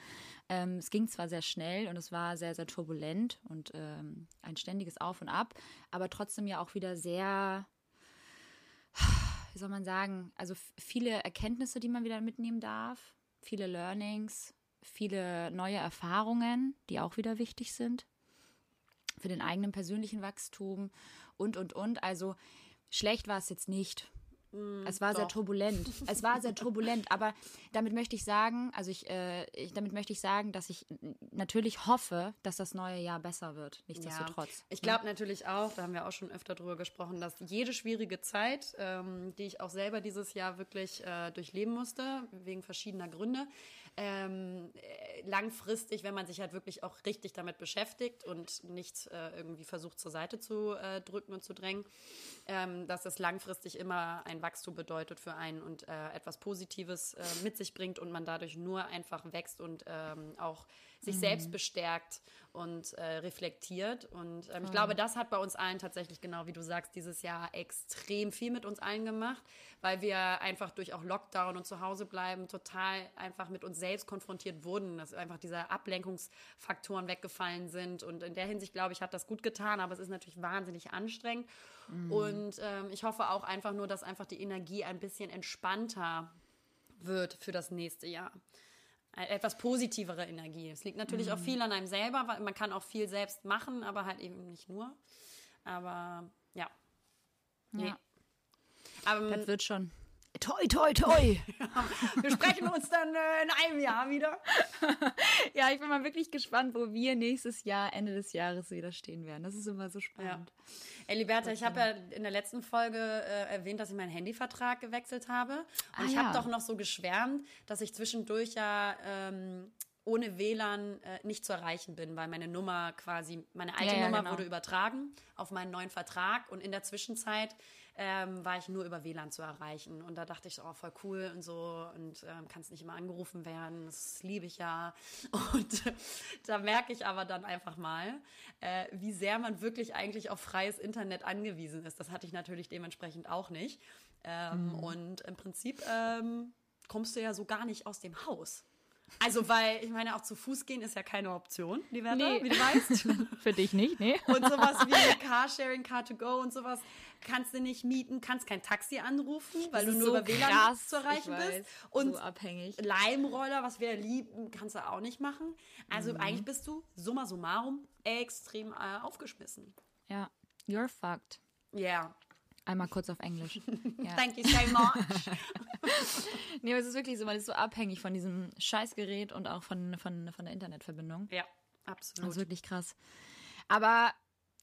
Ähm, es ging zwar sehr schnell und es war sehr, sehr turbulent und ähm, ein ständiges Auf und Ab, aber trotzdem ja auch wieder sehr wie soll man sagen, also viele Erkenntnisse, die man wieder mitnehmen darf, viele Learnings, viele neue Erfahrungen, die auch wieder wichtig sind für den eigenen persönlichen Wachstum und, und, und. Also schlecht war es jetzt nicht. Es war sehr doch. turbulent. Es war sehr turbulent, aber damit möchte ich sagen, also ich, äh, ich, damit möchte ich sagen, dass ich natürlich hoffe, dass das neue Jahr besser wird. Nichtsdestotrotz. Ich glaube natürlich auch, da haben wir auch schon öfter drüber gesprochen, dass jede schwierige Zeit, ähm, die ich auch selber dieses Jahr wirklich äh, durchleben musste, wegen verschiedener Gründe, ähm, äh, langfristig, wenn man sich halt wirklich auch richtig damit beschäftigt und nicht äh, irgendwie versucht zur Seite zu äh, drücken und zu drängen, ähm, dass es langfristig immer ein Wachstum bedeutet für einen und äh, etwas Positives äh, mit sich bringt und man dadurch nur einfach wächst und ähm, auch sich selbst bestärkt und äh, reflektiert. Und ähm, ich glaube, das hat bei uns allen tatsächlich, genau wie du sagst, dieses Jahr extrem viel mit uns allen gemacht, weil wir einfach durch auch Lockdown und zu Hause bleiben total einfach mit uns selbst konfrontiert wurden, dass einfach diese Ablenkungsfaktoren weggefallen sind. Und in der Hinsicht, glaube ich, hat das gut getan, aber es ist natürlich wahnsinnig anstrengend. Und ähm, ich hoffe auch einfach nur, dass einfach die Energie ein bisschen entspannter wird für das nächste Jahr. Eine etwas positivere Energie. Es liegt natürlich auch viel an einem selber, weil man kann auch viel selbst machen, aber halt eben nicht nur. Aber ja. Nee. Ja. Aber Das wird schon. Toi, toi, toi. wir sprechen uns dann äh, in einem Jahr wieder. ja, ich bin mal wirklich gespannt, wo wir nächstes Jahr, Ende des Jahres wieder stehen werden. Das ist immer so spannend. Ey, Liberta, ich habe ja in der letzten Folge äh, erwähnt, dass ich meinen Handyvertrag gewechselt habe. Und Ah, ich ja. habe doch noch so geschwärmt, dass ich zwischendurch ja ähm, ohne WLAN äh, nicht zu erreichen bin, weil meine Nummer quasi, meine alte Ja, ja, Nummer genau. wurde übertragen auf meinen neuen Vertrag und in der Zwischenzeit ähm, war ich nur über WLAN zu erreichen. Und da dachte ich, oh, voll cool und so und ähm, kannst nicht immer angerufen werden, das liebe ich ja. Und da merke ich aber dann einfach mal, äh, wie sehr man wirklich eigentlich auf freies Internet angewiesen ist. Das hatte ich natürlich dementsprechend auch nicht. Ähm, Mhm. Und im Prinzip ähm, kommst du ja so gar nicht aus dem Haus. Also, weil ich meine, auch zu Fuß gehen ist ja keine Option, die Werte, Nee. wie du weißt. Für dich nicht, nee. Und sowas wie Carsharing, Car2Go und sowas kannst du nicht mieten, kannst kein Taxi anrufen, weil du nur so über WLAN krass, zu erreichen ich weiß. bist. Und so abhängig. Leimroller, was wir lieben, kannst du auch nicht machen. Also Mhm. eigentlich bist du summa summarum extrem äh, aufgeschmissen. Ja, you're fucked. Yeah. Einmal kurz auf Englisch. Ja. Thank you so much. Nee, aber es ist wirklich so, man ist so abhängig von diesem Scheißgerät und auch von, von, von der Internetverbindung. ja, Das absolut. ist wirklich krass. Aber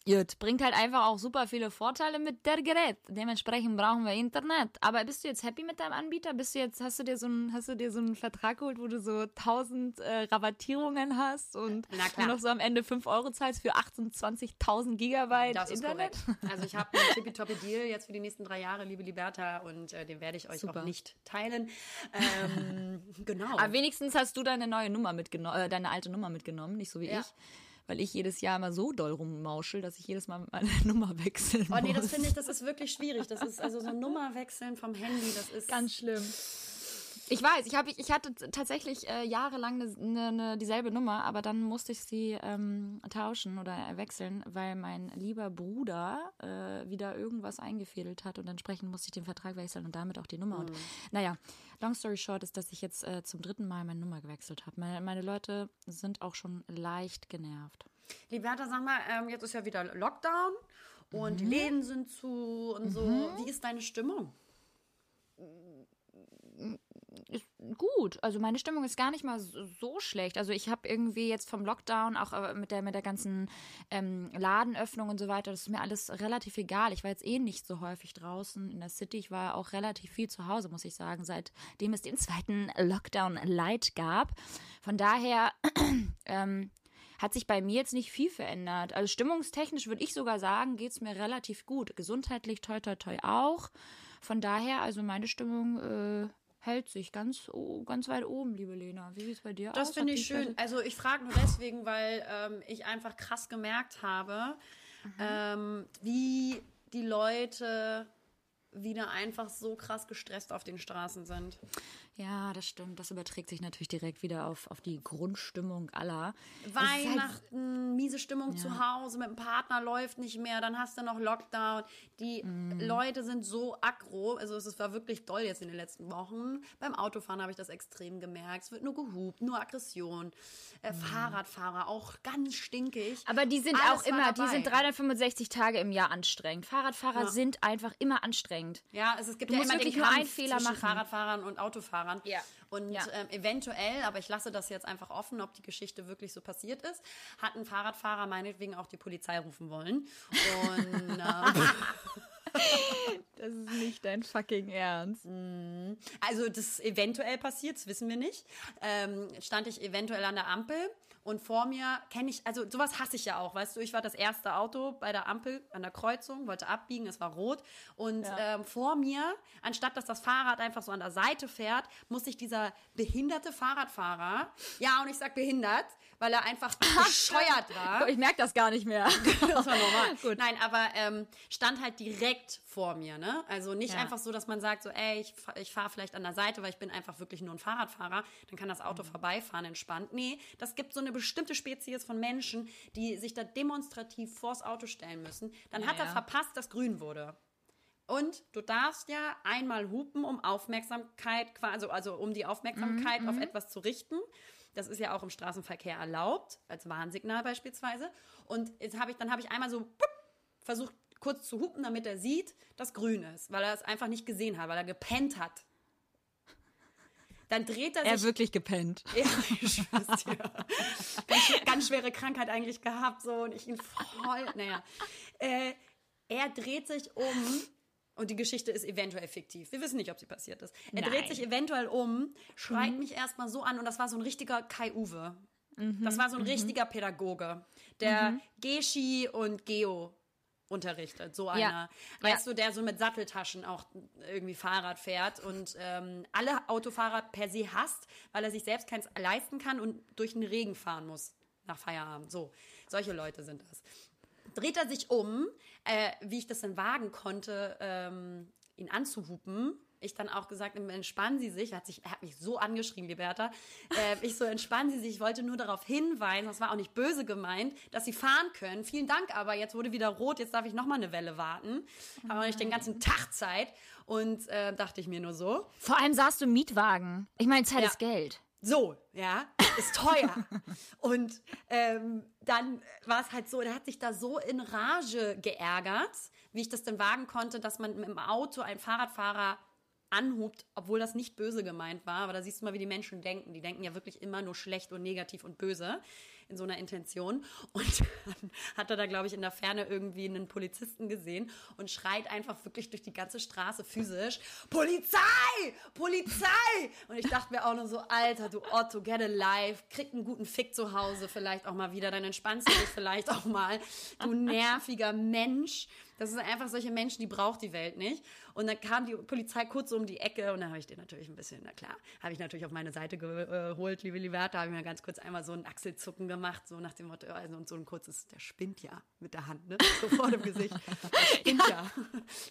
gut, bringt halt einfach auch super viele Vorteile mit der Gerät. Dementsprechend brauchen wir Internet. Aber bist du jetzt happy mit deinem Anbieter? Bist du jetzt, hast du dir so einen, hast du dir so einen Vertrag geholt, wo du so 1000 äh, Rabattierungen hast und nur noch so am Ende 5 Euro zahlst für 28.000 Gigabyte Das ist Internet? korrekt. Also ich habe einen tippitoppi-Deal jetzt für die nächsten drei Jahre, liebe Liberta, und äh, den werde ich euch Super. auch nicht teilen. Ähm, genau. Aber wenigstens hast du deine neue Nummer mitgenommen, äh, deine alte Nummer mitgenommen, nicht so wie Ja. ich. Weil ich jedes Jahr immer so doll rummauschel, dass ich jedes Mal meine Nummer wechseln Oh muss. nee, das finde ich, das ist wirklich schwierig. Das ist also so ein Nummerwechseln vom Handy, das ist Ganz schlimm. Ich weiß, ich, hab, ich hatte tatsächlich äh, jahrelang ne, ne, ne, dieselbe Nummer, aber dann musste ich sie ähm, tauschen oder wechseln, weil mein lieber Bruder äh, wieder irgendwas eingefädelt hat und entsprechend musste ich den Vertrag wechseln und damit auch die Nummer. Und naja, long story short ist, dass ich jetzt äh, zum dritten Mal meine Nummer gewechselt habe. Meine, meine Leute sind auch schon leicht genervt. Liberta, sag mal, ähm, jetzt ist ja wieder Lockdown und die Läden sind zu und so. Wie ist deine Stimmung? Ist gut. Also meine Stimmung ist gar nicht mal so, schlecht. Also ich habe irgendwie jetzt vom Lockdown, auch äh, mit der, mit der ganzen ähm, Ladenöffnung und so weiter, das ist mir alles relativ egal. Ich war jetzt eh nicht so häufig draußen in der City. Ich war auch relativ viel zu Hause, muss ich sagen, seitdem es den zweiten Lockdown Light gab. Von daher ähm, hat sich bei mir jetzt nicht viel verändert. Also stimmungstechnisch würde ich sogar sagen, geht es mir relativ gut. Gesundheitlich toi toi toi auch. Von daher, also meine Stimmung äh, hält sich ganz, ganz weit oben, liebe Lena. Wie sieht es bei dir aus? Das finde ich schön. Also ich frage nur deswegen, weil ähm, ich einfach krass gemerkt habe, ähm, wie die Leute wieder einfach so krass gestresst auf den Straßen sind. Ja, das stimmt. Das überträgt sich natürlich direkt wieder auf, auf die Grundstimmung aller. Weihnachten, halt, miese Stimmung ja. zu Hause, mit dem Partner läuft nicht mehr, dann hast du noch Lockdown. Die mm. Leute sind so aggro. Also es war wirklich doll jetzt in den letzten Wochen. Beim Autofahren habe ich das extrem gemerkt. Es wird nur gehupt, nur Aggression. Äh, mm. Fahrradfahrer auch ganz stinkig. Aber die sind Alles auch immer, die sind 365 Tage im Jahr anstrengend. Fahrradfahrer ja. sind einfach immer anstrengend. Ja, es, es gibt du ja immer wirklich den Kampf nur einen Fehler machen. Fahrradfahrern und Autofahrern. Ja. Und ja. ähm, eventuell, aber ich lasse das jetzt einfach offen, ob die Geschichte wirklich so passiert ist, hat ein Fahrradfahrer meinetwegen auch die Polizei rufen wollen. Und ähm, Das ist nicht dein fucking Ernst. Mhm. Also das eventuell passiert, das wissen wir nicht. Ähm, stand ich eventuell an der Ampel und vor mir kenne ich, also sowas hasse ich ja auch, weißt du, ich war das erste Auto bei der Ampel an der Kreuzung, wollte abbiegen, es war rot und ja. ähm, vor mir, anstatt dass das Fahrrad einfach so an der Seite fährt, muss sich dieser behinderte Fahrradfahrer, ja und ich sag behindert, weil er einfach bescheuert war. Ich merke das gar nicht mehr. das war normal. Gut. Nein, aber ähm, stand halt direkt vor mir, ne? Also nicht ja. einfach so, dass man sagt, so, ey, ich, ich fahre vielleicht an der Seite, weil ich bin einfach wirklich nur ein Fahrradfahrer, dann kann das Auto mhm. vorbeifahren entspannt. Nee, das gibt so eine bestimmte Spezies von Menschen, die sich da demonstrativ vors Auto stellen müssen. Dann ja, hat er ja. verpasst, dass grün wurde. Und du darfst ja einmal hupen, um Aufmerksamkeit, also, also um die Aufmerksamkeit mhm, auf mhm. etwas zu richten. Das ist ja auch im Straßenverkehr erlaubt, als Warnsignal beispielsweise. Und jetzt habe ich, dann habe ich einmal so versucht, kurz zu hupen, damit er sieht, dass grün ist, weil er es einfach nicht gesehen hat, weil er gepennt hat. Dann dreht er sich. Er wirklich gepennt. Ja, ich schwör's dir. Ganz, ganz, schwere Krankheit eigentlich gehabt, so, und ich ihn voll, naja. Äh, er dreht sich um und die Geschichte ist eventuell fiktiv. Wir wissen nicht, ob sie passiert ist. Er Nein. dreht sich eventuell um, schreit mhm. mich erstmal so an und das war so ein richtiger Kai-Uwe. Mhm. Das war so ein mhm. richtiger Pädagoge, der mhm. Geschi und Geo unterrichtet. So einer, ja. weißt ja. du, der so mit Satteltaschen auch irgendwie Fahrrad fährt und ähm, alle Autofahrer per se hasst, weil er sich selbst keins leisten kann und durch den Regen fahren muss nach Feierabend. So, solche Leute sind das dreht er sich um, äh, wie ich das dann wagen konnte, ähm, ihn anzuhupen. Ich dann auch gesagt, entspannen Sie sich. Er hat, sich, er hat mich so angeschrien, Liberta. Äh, ich so, entspannen Sie sich. Ich wollte nur darauf hinweisen, das war auch nicht böse gemeint, dass Sie fahren können. Vielen Dank, aber jetzt wurde wieder rot, jetzt darf ich noch mal eine Welle warten. Habe auch nicht den ganzen Tag Zeit. Und äh, dachte ich mir nur so. Vor allem saßt du im Mietwagen. Ich meine, Zeit ja. ist Geld. So, ja, ist teuer. und ähm, dann war es halt so, der hat sich da so in Rage geärgert, wie ich das denn wagen konnte, dass man dem Auto einen Fahrradfahrer anhubt, obwohl das nicht böse gemeint war. Aber da siehst du mal, wie die Menschen denken. Die denken ja wirklich immer nur schlecht und negativ und böse in so einer Intention. Und dann hat er da, glaube ich, in der Ferne irgendwie einen Polizisten gesehen und schreit einfach wirklich durch die ganze Straße physisch, Polizei! Polizei! Und ich dachte mir auch nur so, Alter, du Otto, get alive, krieg einen guten Fick zu Hause vielleicht auch mal wieder, dann entspannst du dich vielleicht auch mal, du nerviger Mensch. Das sind einfach solche Menschen, die braucht die Welt nicht. Und dann kam die Polizei kurz um die Ecke und dann habe ich den natürlich ein bisschen, na klar, habe ich natürlich auf meine Seite geholt, liebe Liberta, habe ich mir ganz kurz einmal so ein Achselzucken gemacht, so nach dem Motto, also und so ein kurzes, der spinnt ja mit der Hand, ne? So vor dem Gesicht. Der spinnt ja.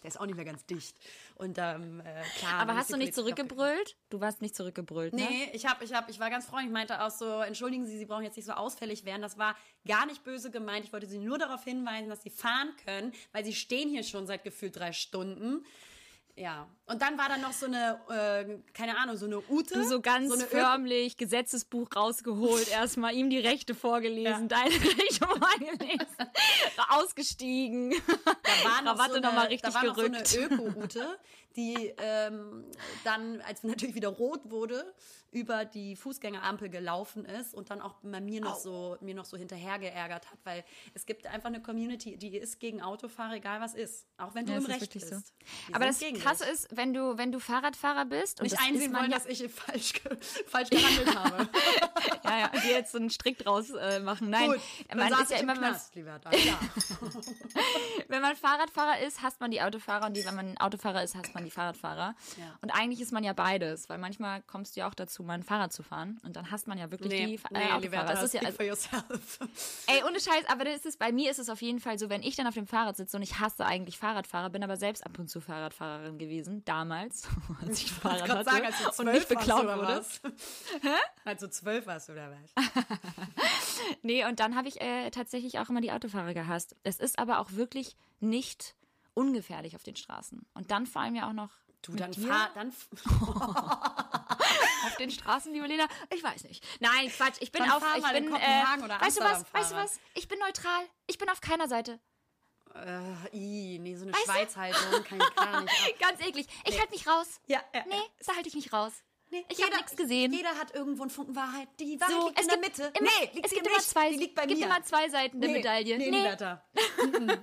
Der ist auch nicht mehr ganz dicht. Und ähm, äh, klar. Aber hast du nicht zurückgebrüllt? Du warst nicht zurückgebrüllt, ne? Nee, ich habe, ich habe, ich war ganz freundlich. Ich meinte auch so, entschuldigen Sie, Sie brauchen jetzt nicht so ausfällig werden. Das war gar nicht böse gemeint. Ich wollte Sie nur darauf hinweisen, dass Sie fahren können, weil Sie stehen hier schon seit gefühlt drei Stunden. Ja, und dann war da noch so eine, äh, keine Ahnung, so eine Ute. Du so ganz so förmlich Gesetzesbuch rausgeholt, erstmal ihm die Rechte vorgelesen, ja. deine Rechte vorgelesen, ausgestiegen. Da war noch Krawatte so eine, noch mal richtig da war gerückt. noch so eine Öko-Ute, die ähm, dann, als natürlich wieder rot wurde, über die Fußgängerampel gelaufen ist und dann auch bei mir noch so mir noch so hinterher geärgert hat, weil es gibt einfach eine Community, die ist gegen Autofahrer, egal was ist, auch wenn du ja, im Recht bist. So. Aber das Krasse ist, wenn du wenn du Fahrradfahrer bist und nicht einsehen wollen, ja dass ich falsch falsch gehandelt habe. ja, ja. die jetzt so einen Strick draus äh, machen. Nein, Gut, man ist ja immer, Knast, Liberta. Ja. wenn man Fahrradfahrer ist, hasst man die Autofahrer und die, wenn man Autofahrer ist, hasst man die Fahrradfahrer. Ja. Und eigentlich ist man ja beides, weil manchmal kommst du ja auch dazu, mal ein Fahrrad zu fahren und dann hasst man ja wirklich die Nee, Fa- nee, äh, Autofahrer. Liberta, Es ist ja, for yourself. Ey, ohne Scheiß, aber das ist es, bei mir ist es auf jeden Fall so, wenn ich dann auf dem Fahrrad sitze und ich hasse eigentlich Fahrradfahrer, bin aber selbst ab und zu Fahrradfahrerin gewesen, damals, als ich Fahrrad grad hatte sagen, als du und zwölf nicht beklaut warst, oder wurde. was? Als du zwölf warst, oder was? Nee, und dann habe ich äh, tatsächlich auch immer die Autofahrer gehasst. Es ist aber auch wirklich nicht ungefährlich auf den Straßen. Und dann vor allem ja auch noch Du, dann fahr, dann auf den Straßen, liebe Lena. Ich weiß nicht. Nein, Quatsch. Ich bin Dann auf. Ich bin. Kopenhagen Äh, weißt du was? Weißt du was? Ich bin neutral. Ich bin auf keiner Seite. Äh, ih, nee, so eine? Schweizhaltung kann ich gar nicht. Ganz eklig. Ich halte mich raus. Ja, ja, Nee, ja. da halte ich mich raus. Nee, Ich habe nichts gesehen. Jeder hat irgendwo einen Funken Wahrheit. Die Wahrheit So, liegt es in der Mitte. Immer, nee, liegt es gibt immer zwei, Die liegt bei gibt mir. immer zwei Seiten der nee, Medaille. Nee, Liberta.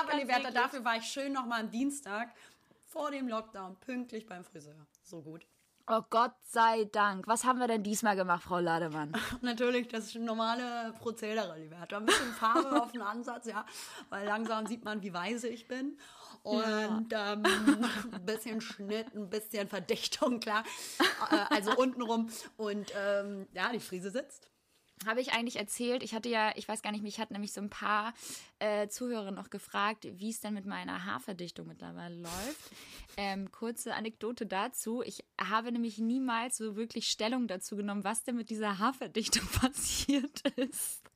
Aber Liberta, dafür war ich schön nochmal am Dienstag vor dem Lockdown pünktlich beim Friseur. So gut. Oh Gott sei Dank. Was haben wir denn diesmal gemacht, Frau Lademann? Natürlich das normale Prozedere, Liberta. Ein bisschen Farbe auf den Ansatz, ja. Weil langsam sieht man, wie weise ich bin. Und ähm, ein bisschen Schnitt, ein bisschen Verdichtung, klar. Äh, also untenrum. Und ähm, ja, die Frise sitzt. Habe ich eigentlich erzählt? Ich hatte ja, ich weiß gar nicht, mich hat nämlich so ein paar äh, Zuhörer noch gefragt, wie es denn mit meiner Haarverdichtung mittlerweile läuft. Ähm, kurze Anekdote dazu. Ich habe nämlich niemals so wirklich Stellung dazu genommen, was denn mit dieser Haarverdichtung passiert ist.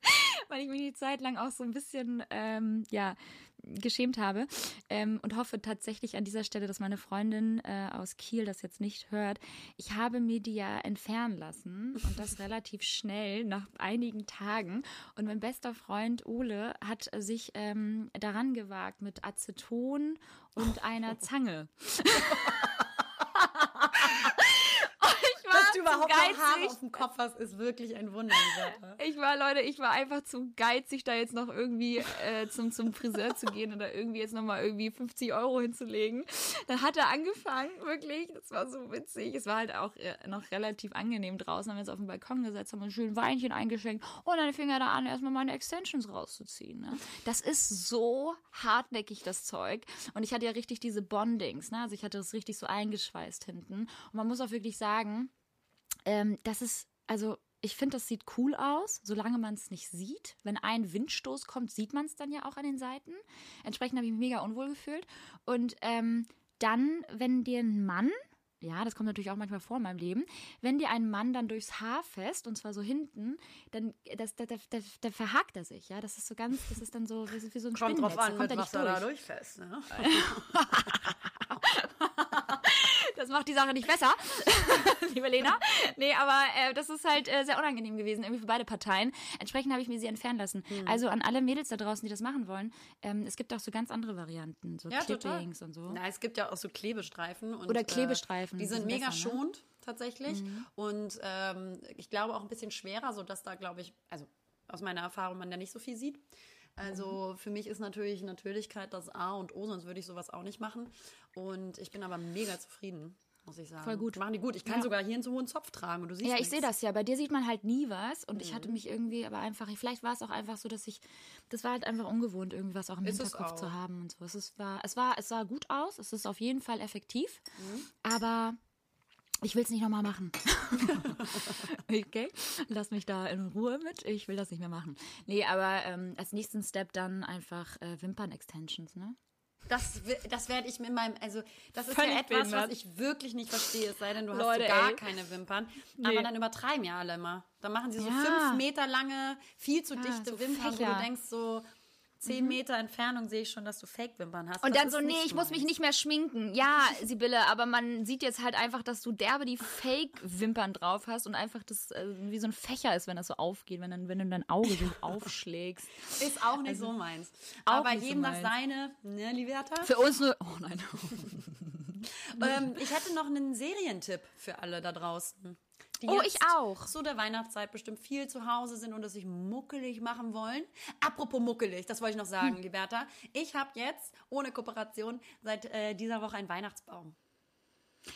Weil ich mich die Zeit lang auch so ein bisschen, ähm, ja, geschämt habe ähm, und hoffe tatsächlich an dieser Stelle, dass meine Freundin äh, aus Kiel das jetzt nicht hört. Ich habe mir die ja entfernen lassen und das relativ schnell nach einigen Tagen. Und mein bester Freund Ole hat sich ähm, daran gewagt mit Aceton und einer Zange. überhaupt noch Haare geizig. auf dem Kopf hast, ist wirklich ein Wunder. Ich war, Leute, ich war einfach zu geizig, da jetzt noch irgendwie äh, zum, zum Friseur zu gehen oder irgendwie jetzt nochmal irgendwie 50 Euro hinzulegen. Dann hat er angefangen, wirklich, das war so witzig. Es war halt auch äh, noch relativ angenehm draußen, haben wir uns auf den Balkon gesetzt, haben uns schön Weinchen eingeschenkt und dann fing er da an, erstmal meine Extensions rauszuziehen. Ne? Das ist so hartnäckig, das Zeug. Und ich hatte ja richtig diese Bondings, ne? also ich hatte das richtig so eingeschweißt hinten. Und man muss auch wirklich sagen, ähm, das ist, also ich finde, das sieht cool aus, solange man es nicht sieht. Wenn ein Windstoß kommt, sieht man es dann ja auch an den Seiten. Entsprechend habe ich mich mega unwohl gefühlt. Und ähm, dann, wenn dir ein Mann, ja, das kommt natürlich auch manchmal vor in meinem Leben, wenn dir ein Mann dann durchs Haar fest, und zwar so hinten, dann das, da, da, da, verhakt er sich, ja. Das ist so ganz, das ist dann so, wie so ein Kommt drauf an, kommt er nicht er da durch. durchfasst. Ne? Macht die Sache nicht besser, liebe Lena. Nee, aber äh, das ist halt äh, sehr unangenehm gewesen, irgendwie für beide Parteien. Entsprechend habe ich mir sie entfernen lassen. Hm. Also an alle Mädels da draußen, die das machen wollen, ähm, es gibt auch so ganz andere Varianten, so Ja, total. Clippings und so. Na, es gibt ja auch so Klebestreifen. Und, Oder Klebestreifen, Äh, die sind sind mega besser, ne? schonend, tatsächlich. Und ähm, ich glaube auch ein bisschen schwerer, sodass da, glaube ich, also aus meiner Erfahrung, man da nicht so viel sieht. Also für mich ist natürlich Natürlichkeit das A und O, sonst würde ich sowas auch nicht machen. Und ich bin aber mega zufrieden, muss ich sagen. Voll gut. Machen die gut. Ich kann Ja. sogar hier einen so hohen Zopf tragen und du siehst Ja, ich sehe das ja. Bei dir sieht man halt nie was. Und ich hatte Mhm. mich irgendwie aber einfach, vielleicht war es auch einfach so, dass ich, das war halt einfach ungewohnt, irgendwie was auch im Ist Hinterkopf auch. zu haben und so. Es, ist, war, es, war, es sah gut aus, es ist auf jeden Fall effektiv, Mhm. aber ich will es nicht nochmal machen. okay, lass mich da in Ruhe mit. Ich will das nicht mehr machen. Nee, aber ähm, als nächsten Step dann einfach äh, Wimpern-Extensions, ne? Das, das werde ich mit meinem, also das ist Völlig ja etwas, behindert. was ich wirklich nicht verstehe, es sei denn, du hast Leute, so gar ey. keine Wimpern. Nee. Aber dann übertreiben ja alle immer. Dann machen sie so Ja. fünf Meter lange, viel zu dichte so Wimpern, wo Fächer. du denkst, so zehn Meter Entfernung sehe ich schon, dass du Fake-Wimpern hast. Und Das dann so, nee, ich muss mich nicht mehr schminken. Ja, Sibylle, aber man sieht jetzt halt einfach, dass du derbe die Fake-Wimpern drauf hast und einfach das äh, wie so ein Fächer ist, wenn das so aufgeht, wenn, dann, wenn du dein Auge so aufschlägst. Ist auch nicht so meins. Aber nicht so jedem das seine, ne, Liberta? Für uns nur. Oh nein. Ähm, ich hätte noch einen Serientipp für alle da draußen. Die Oh, jetzt ich auch. Zu der Weihnachtszeit bestimmt viel zu Hause sind und es sich muckelig machen wollen. Apropos muckelig, das wollte ich noch sagen, Hm. Liberta. Ich habe jetzt ohne Kooperation seit äh, dieser Woche einen Weihnachtsbaum.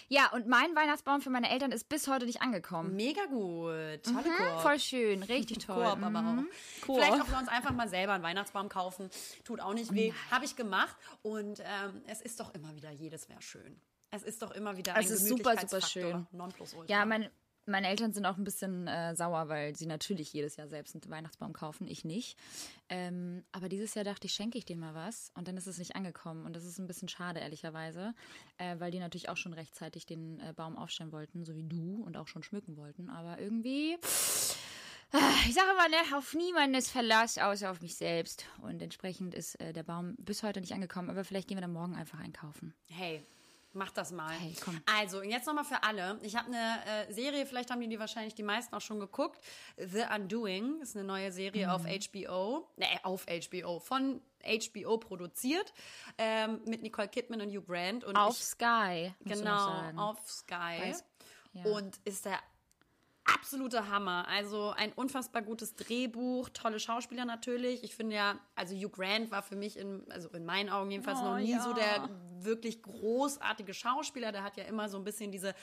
Ja, und mein Weihnachtsbaum für meine Eltern ist bis heute nicht angekommen. Mega gut. Tolle Mhm, Koop. voll schön, richtig toll. Koop aber Mhm. auch. Vielleicht auch wir uns einfach mal selber einen Weihnachtsbaum kaufen. Tut auch nicht weh. Habe ich gemacht. Und ähm, es ist doch immer wieder, jedes wäre schön. Es ist doch immer wieder ein Es ist super, super schön. Nonplusultra. Ja, mein, meine Eltern sind auch ein bisschen äh, sauer, weil sie natürlich jedes Jahr selbst einen Weihnachtsbaum kaufen, ich nicht. Ähm, aber dieses Jahr dachte ich, schenke ich denen mal was und dann ist es nicht angekommen und das ist ein bisschen schade, ehrlicherweise, äh, weil die natürlich auch schon rechtzeitig den äh, Baum aufstellen wollten, so wie du und auch schon schmücken wollten. Aber irgendwie, ich sage mal, ne, auf niemandes Verlass, außer auf mich selbst. Und entsprechend ist äh, der Baum bis heute nicht angekommen, aber vielleicht gehen wir dann morgen einfach einkaufen. Hey, mach das mal. Hey, komm. Also, jetzt nochmal für alle. Ich habe eine äh, Serie, vielleicht haben die die wahrscheinlich die meisten auch schon geguckt. The Undoing ist eine neue Serie auf Mhm. HBO. Ne, auf HBO. Von HBO produziert. Ähm, mit Nicole Kidman und Hugh Grant. Und Auf ich, Sky. Genau, auf Sky. Weiß- ja. Und ist der absolute Hammer. Also ein unfassbar gutes Drehbuch, tolle Schauspieler natürlich. Ich finde ja, also Hugh Grant war für mich in, also in meinen Augen jedenfalls Oh, noch nie ja. so der wirklich großartige Schauspieler. Der hat ja immer so ein bisschen diese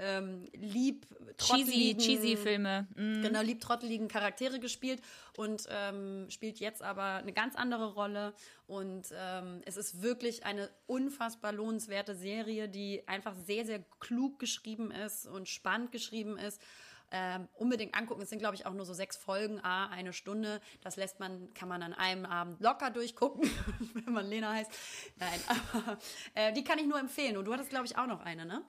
ähm, lieb cheesy, cheesy Filme. Mm. Genau, lieb trotteligen Charaktere gespielt und ähm, spielt jetzt aber eine ganz andere Rolle. Und ähm, es ist wirklich eine unfassbar lohnenswerte Serie, die einfach sehr, sehr klug geschrieben ist und spannend geschrieben ist. Ähm, unbedingt angucken. Es sind, glaube ich, auch nur so sechs Folgen, a eine Stunde. Das lässt man, kann man an einem Abend locker durchgucken, wenn man Lena heißt. Nein, aber äh, die kann ich nur empfehlen. Und du hattest, glaube ich, auch noch eine, ne?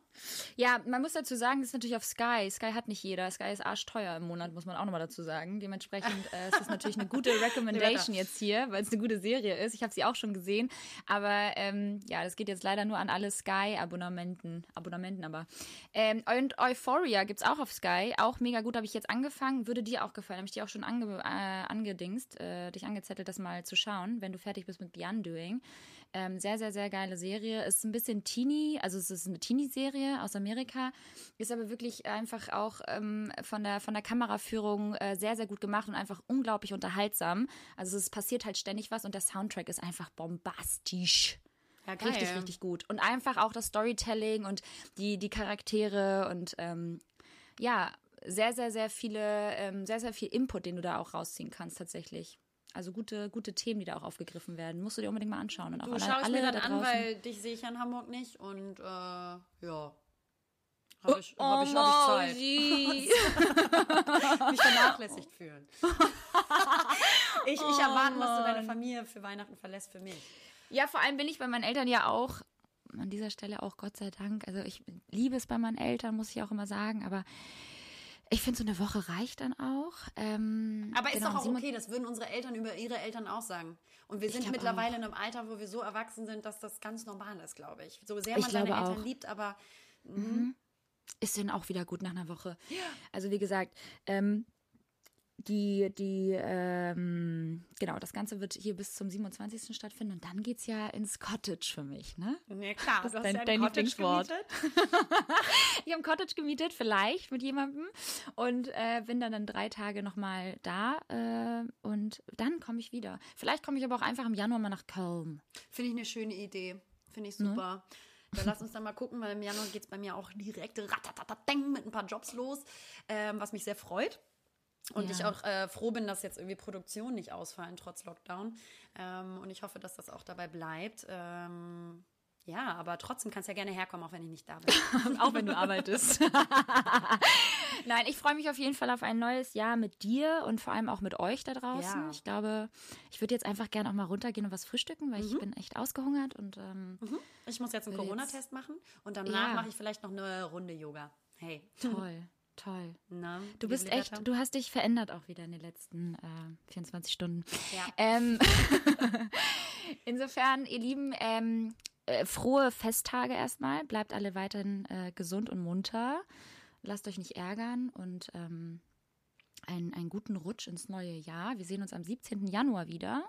Ja, man muss dazu sagen, das ist natürlich auf Sky. Sky hat nicht jeder. Sky ist arschteuer im Monat, muss man auch nochmal dazu sagen. Dementsprechend äh, ist es natürlich eine gute Recommendation jetzt hier, weil es eine gute Serie ist. Ich habe sie auch schon gesehen. Aber ähm, ja, das geht jetzt leider nur an alle Sky-Abonnementen. Abonnementen aber. Ähm, und Euphoria gibt's auch auf Sky. Auch mega gut, habe ich jetzt angefangen. Würde dir auch gefallen. Habe ich dir auch schon ange äh, angedingst, äh, dich angezettelt, das mal zu schauen, wenn du fertig bist mit Beyond Doing. Ähm, sehr, sehr, sehr geile Serie. Ist ein bisschen Teenie, also es ist eine Teenie-Serie aus Amerika, ist aber wirklich einfach auch ähm, von, der, von der Kameraführung äh, sehr, sehr gut gemacht und einfach unglaublich unterhaltsam. Also es passiert halt ständig was und der Soundtrack ist einfach bombastisch. Ja, Richtig, richtig gut. Und einfach auch das Storytelling und die, die Charaktere und ähm, ja, sehr, sehr, sehr viele, ähm, sehr, sehr viel Input, den du da auch rausziehen kannst tatsächlich. Also gute, gute Themen, die da auch aufgegriffen werden. Musst du dir unbedingt mal anschauen. Und auch Du alle, schaust alle mir dann da an, weil dich sehe ich in Hamburg nicht und äh, ja. Habe ich, oh, hab ich, hab ich Zeit. Mich vernachlässigt fühlen. ich, ich erwarte, was du deine Familie für Weihnachten verlässt für mich. Ja, vor allem bin ich bei meinen Eltern ja auch, an dieser Stelle auch Gott sei Dank, also ich liebe es bei meinen Eltern, muss ich auch immer sagen, aber ich finde, so eine Woche reicht dann auch. Ähm, Aber ist genau, doch auch okay, das würden unsere Eltern über ihre Eltern auch sagen. Und wir sind mittlerweile in einem Alter, wo wir so erwachsen sind, dass das ganz normal ist, glaube ich. So sehr Ich man seine Eltern auch. liebt, aber ist dann auch wieder gut nach einer Woche. Also wie gesagt, ähm, die, die, ähm, genau, das Ganze wird hier bis zum 27. stattfinden und dann geht's ja ins Cottage für mich, ne? ja klar, Das ist dein- ja ein dein Cottage Lieblingswort. gemietet. Ich habe ein Cottage gemietet, vielleicht mit jemandem und äh, bin dann, dann drei Tage nochmal da äh, und dann komme ich wieder. Vielleicht komme ich aber auch einfach im Januar mal nach Köln. Finde ich eine schöne Idee. Finde Ne? ich super. Dann lass uns dann mal gucken, weil im Januar geht es bei mir auch direkt mit ein paar Jobs los, ähm, was mich sehr freut. Und Ja. ich auch äh, froh bin, dass jetzt irgendwie Produktionen nicht ausfallen, trotz Lockdown. Ähm, und ich hoffe, dass das auch dabei bleibt. Ähm, ja, aber trotzdem kannst du ja gerne herkommen, auch wenn ich nicht da bin. auch wenn du arbeitest. Nein, ich freue mich auf jeden Fall auf ein neues Jahr mit dir und vor allem auch mit euch da draußen. Ja. Ich glaube, ich würde jetzt einfach gerne auch mal runtergehen und was frühstücken, weil ich bin echt ausgehungert und ähm, Ich muss jetzt einen Corona-Test machen und danach Ja. mache ich vielleicht noch eine Runde Yoga. Hey. toll, toll. Na, Du liebe bist echt, du hast dich verändert auch wieder in den letzten äh, 24 Stunden. Ja. Ähm, insofern, ihr Lieben, ähm, äh, frohe Festtage erstmal. Bleibt alle weiterhin äh, gesund und munter. Lasst euch nicht ärgern und ähm, einen, einen guten Rutsch ins neue Jahr. Wir sehen uns am 17. Januar wieder.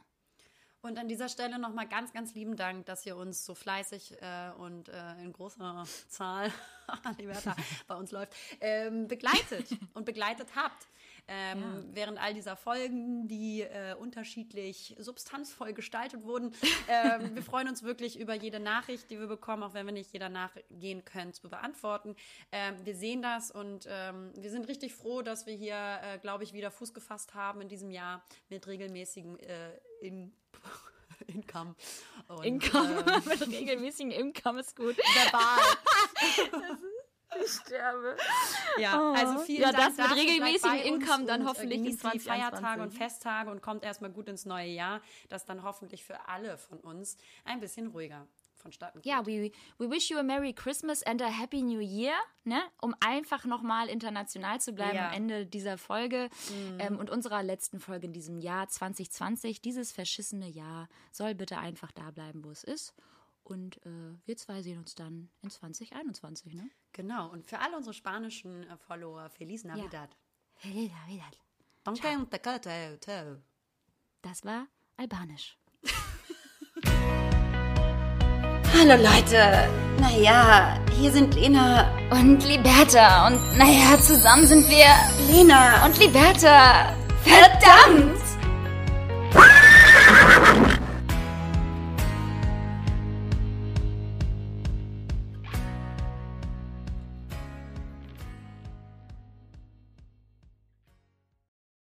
Und an dieser Stelle nochmal ganz, ganz lieben Dank, dass ihr uns so fleißig äh, und äh, in großer Zahl, Liberta, bei uns läuft, ähm, begleitet und begleitet habt. Ähm, Ja. während all dieser Folgen, die äh, unterschiedlich substanzvoll gestaltet wurden. ähm, wir freuen uns wirklich über jede Nachricht, die wir bekommen, auch wenn wir nicht jeder nachgehen können, zu beantworten. Ähm, wir sehen das und ähm, wir sind richtig froh, dass wir hier, äh, glaube ich, wieder Fuß gefasst haben in diesem Jahr mit regelmäßigem äh, in Income. Und, Income, ähm, mit regelmäßigen Income ist gut. verbal. Ich sterbe. Ja, Oh. also vielen Ja, Dank das mit regelmäßigem Income dann hoffentlich in 2021. Feiertage und Festtage und kommt erstmal gut ins neue Jahr, das dann hoffentlich für alle von uns ein bisschen ruhiger vonstatten geht. Ja, we, we wish you a Merry Christmas and a Happy New Year, ne? um einfach nochmal international zu bleiben Ja. am Ende dieser Folge ähm, und unserer letzten Folge in diesem Jahr 2020. Dieses verschissene Jahr soll bitte einfach da bleiben, wo es ist. Und äh, wir zwei sehen uns dann in 2021. Ne? Genau, und für alle unsere spanischen äh, Follower, Feliz Navidad. Feliz Navidad. Danke und danke. Das war Albanisch. Hallo Leute, naja, hier sind Lena Und Liberta. Und naja, zusammen sind wir Lena und Liberta. Verdammt!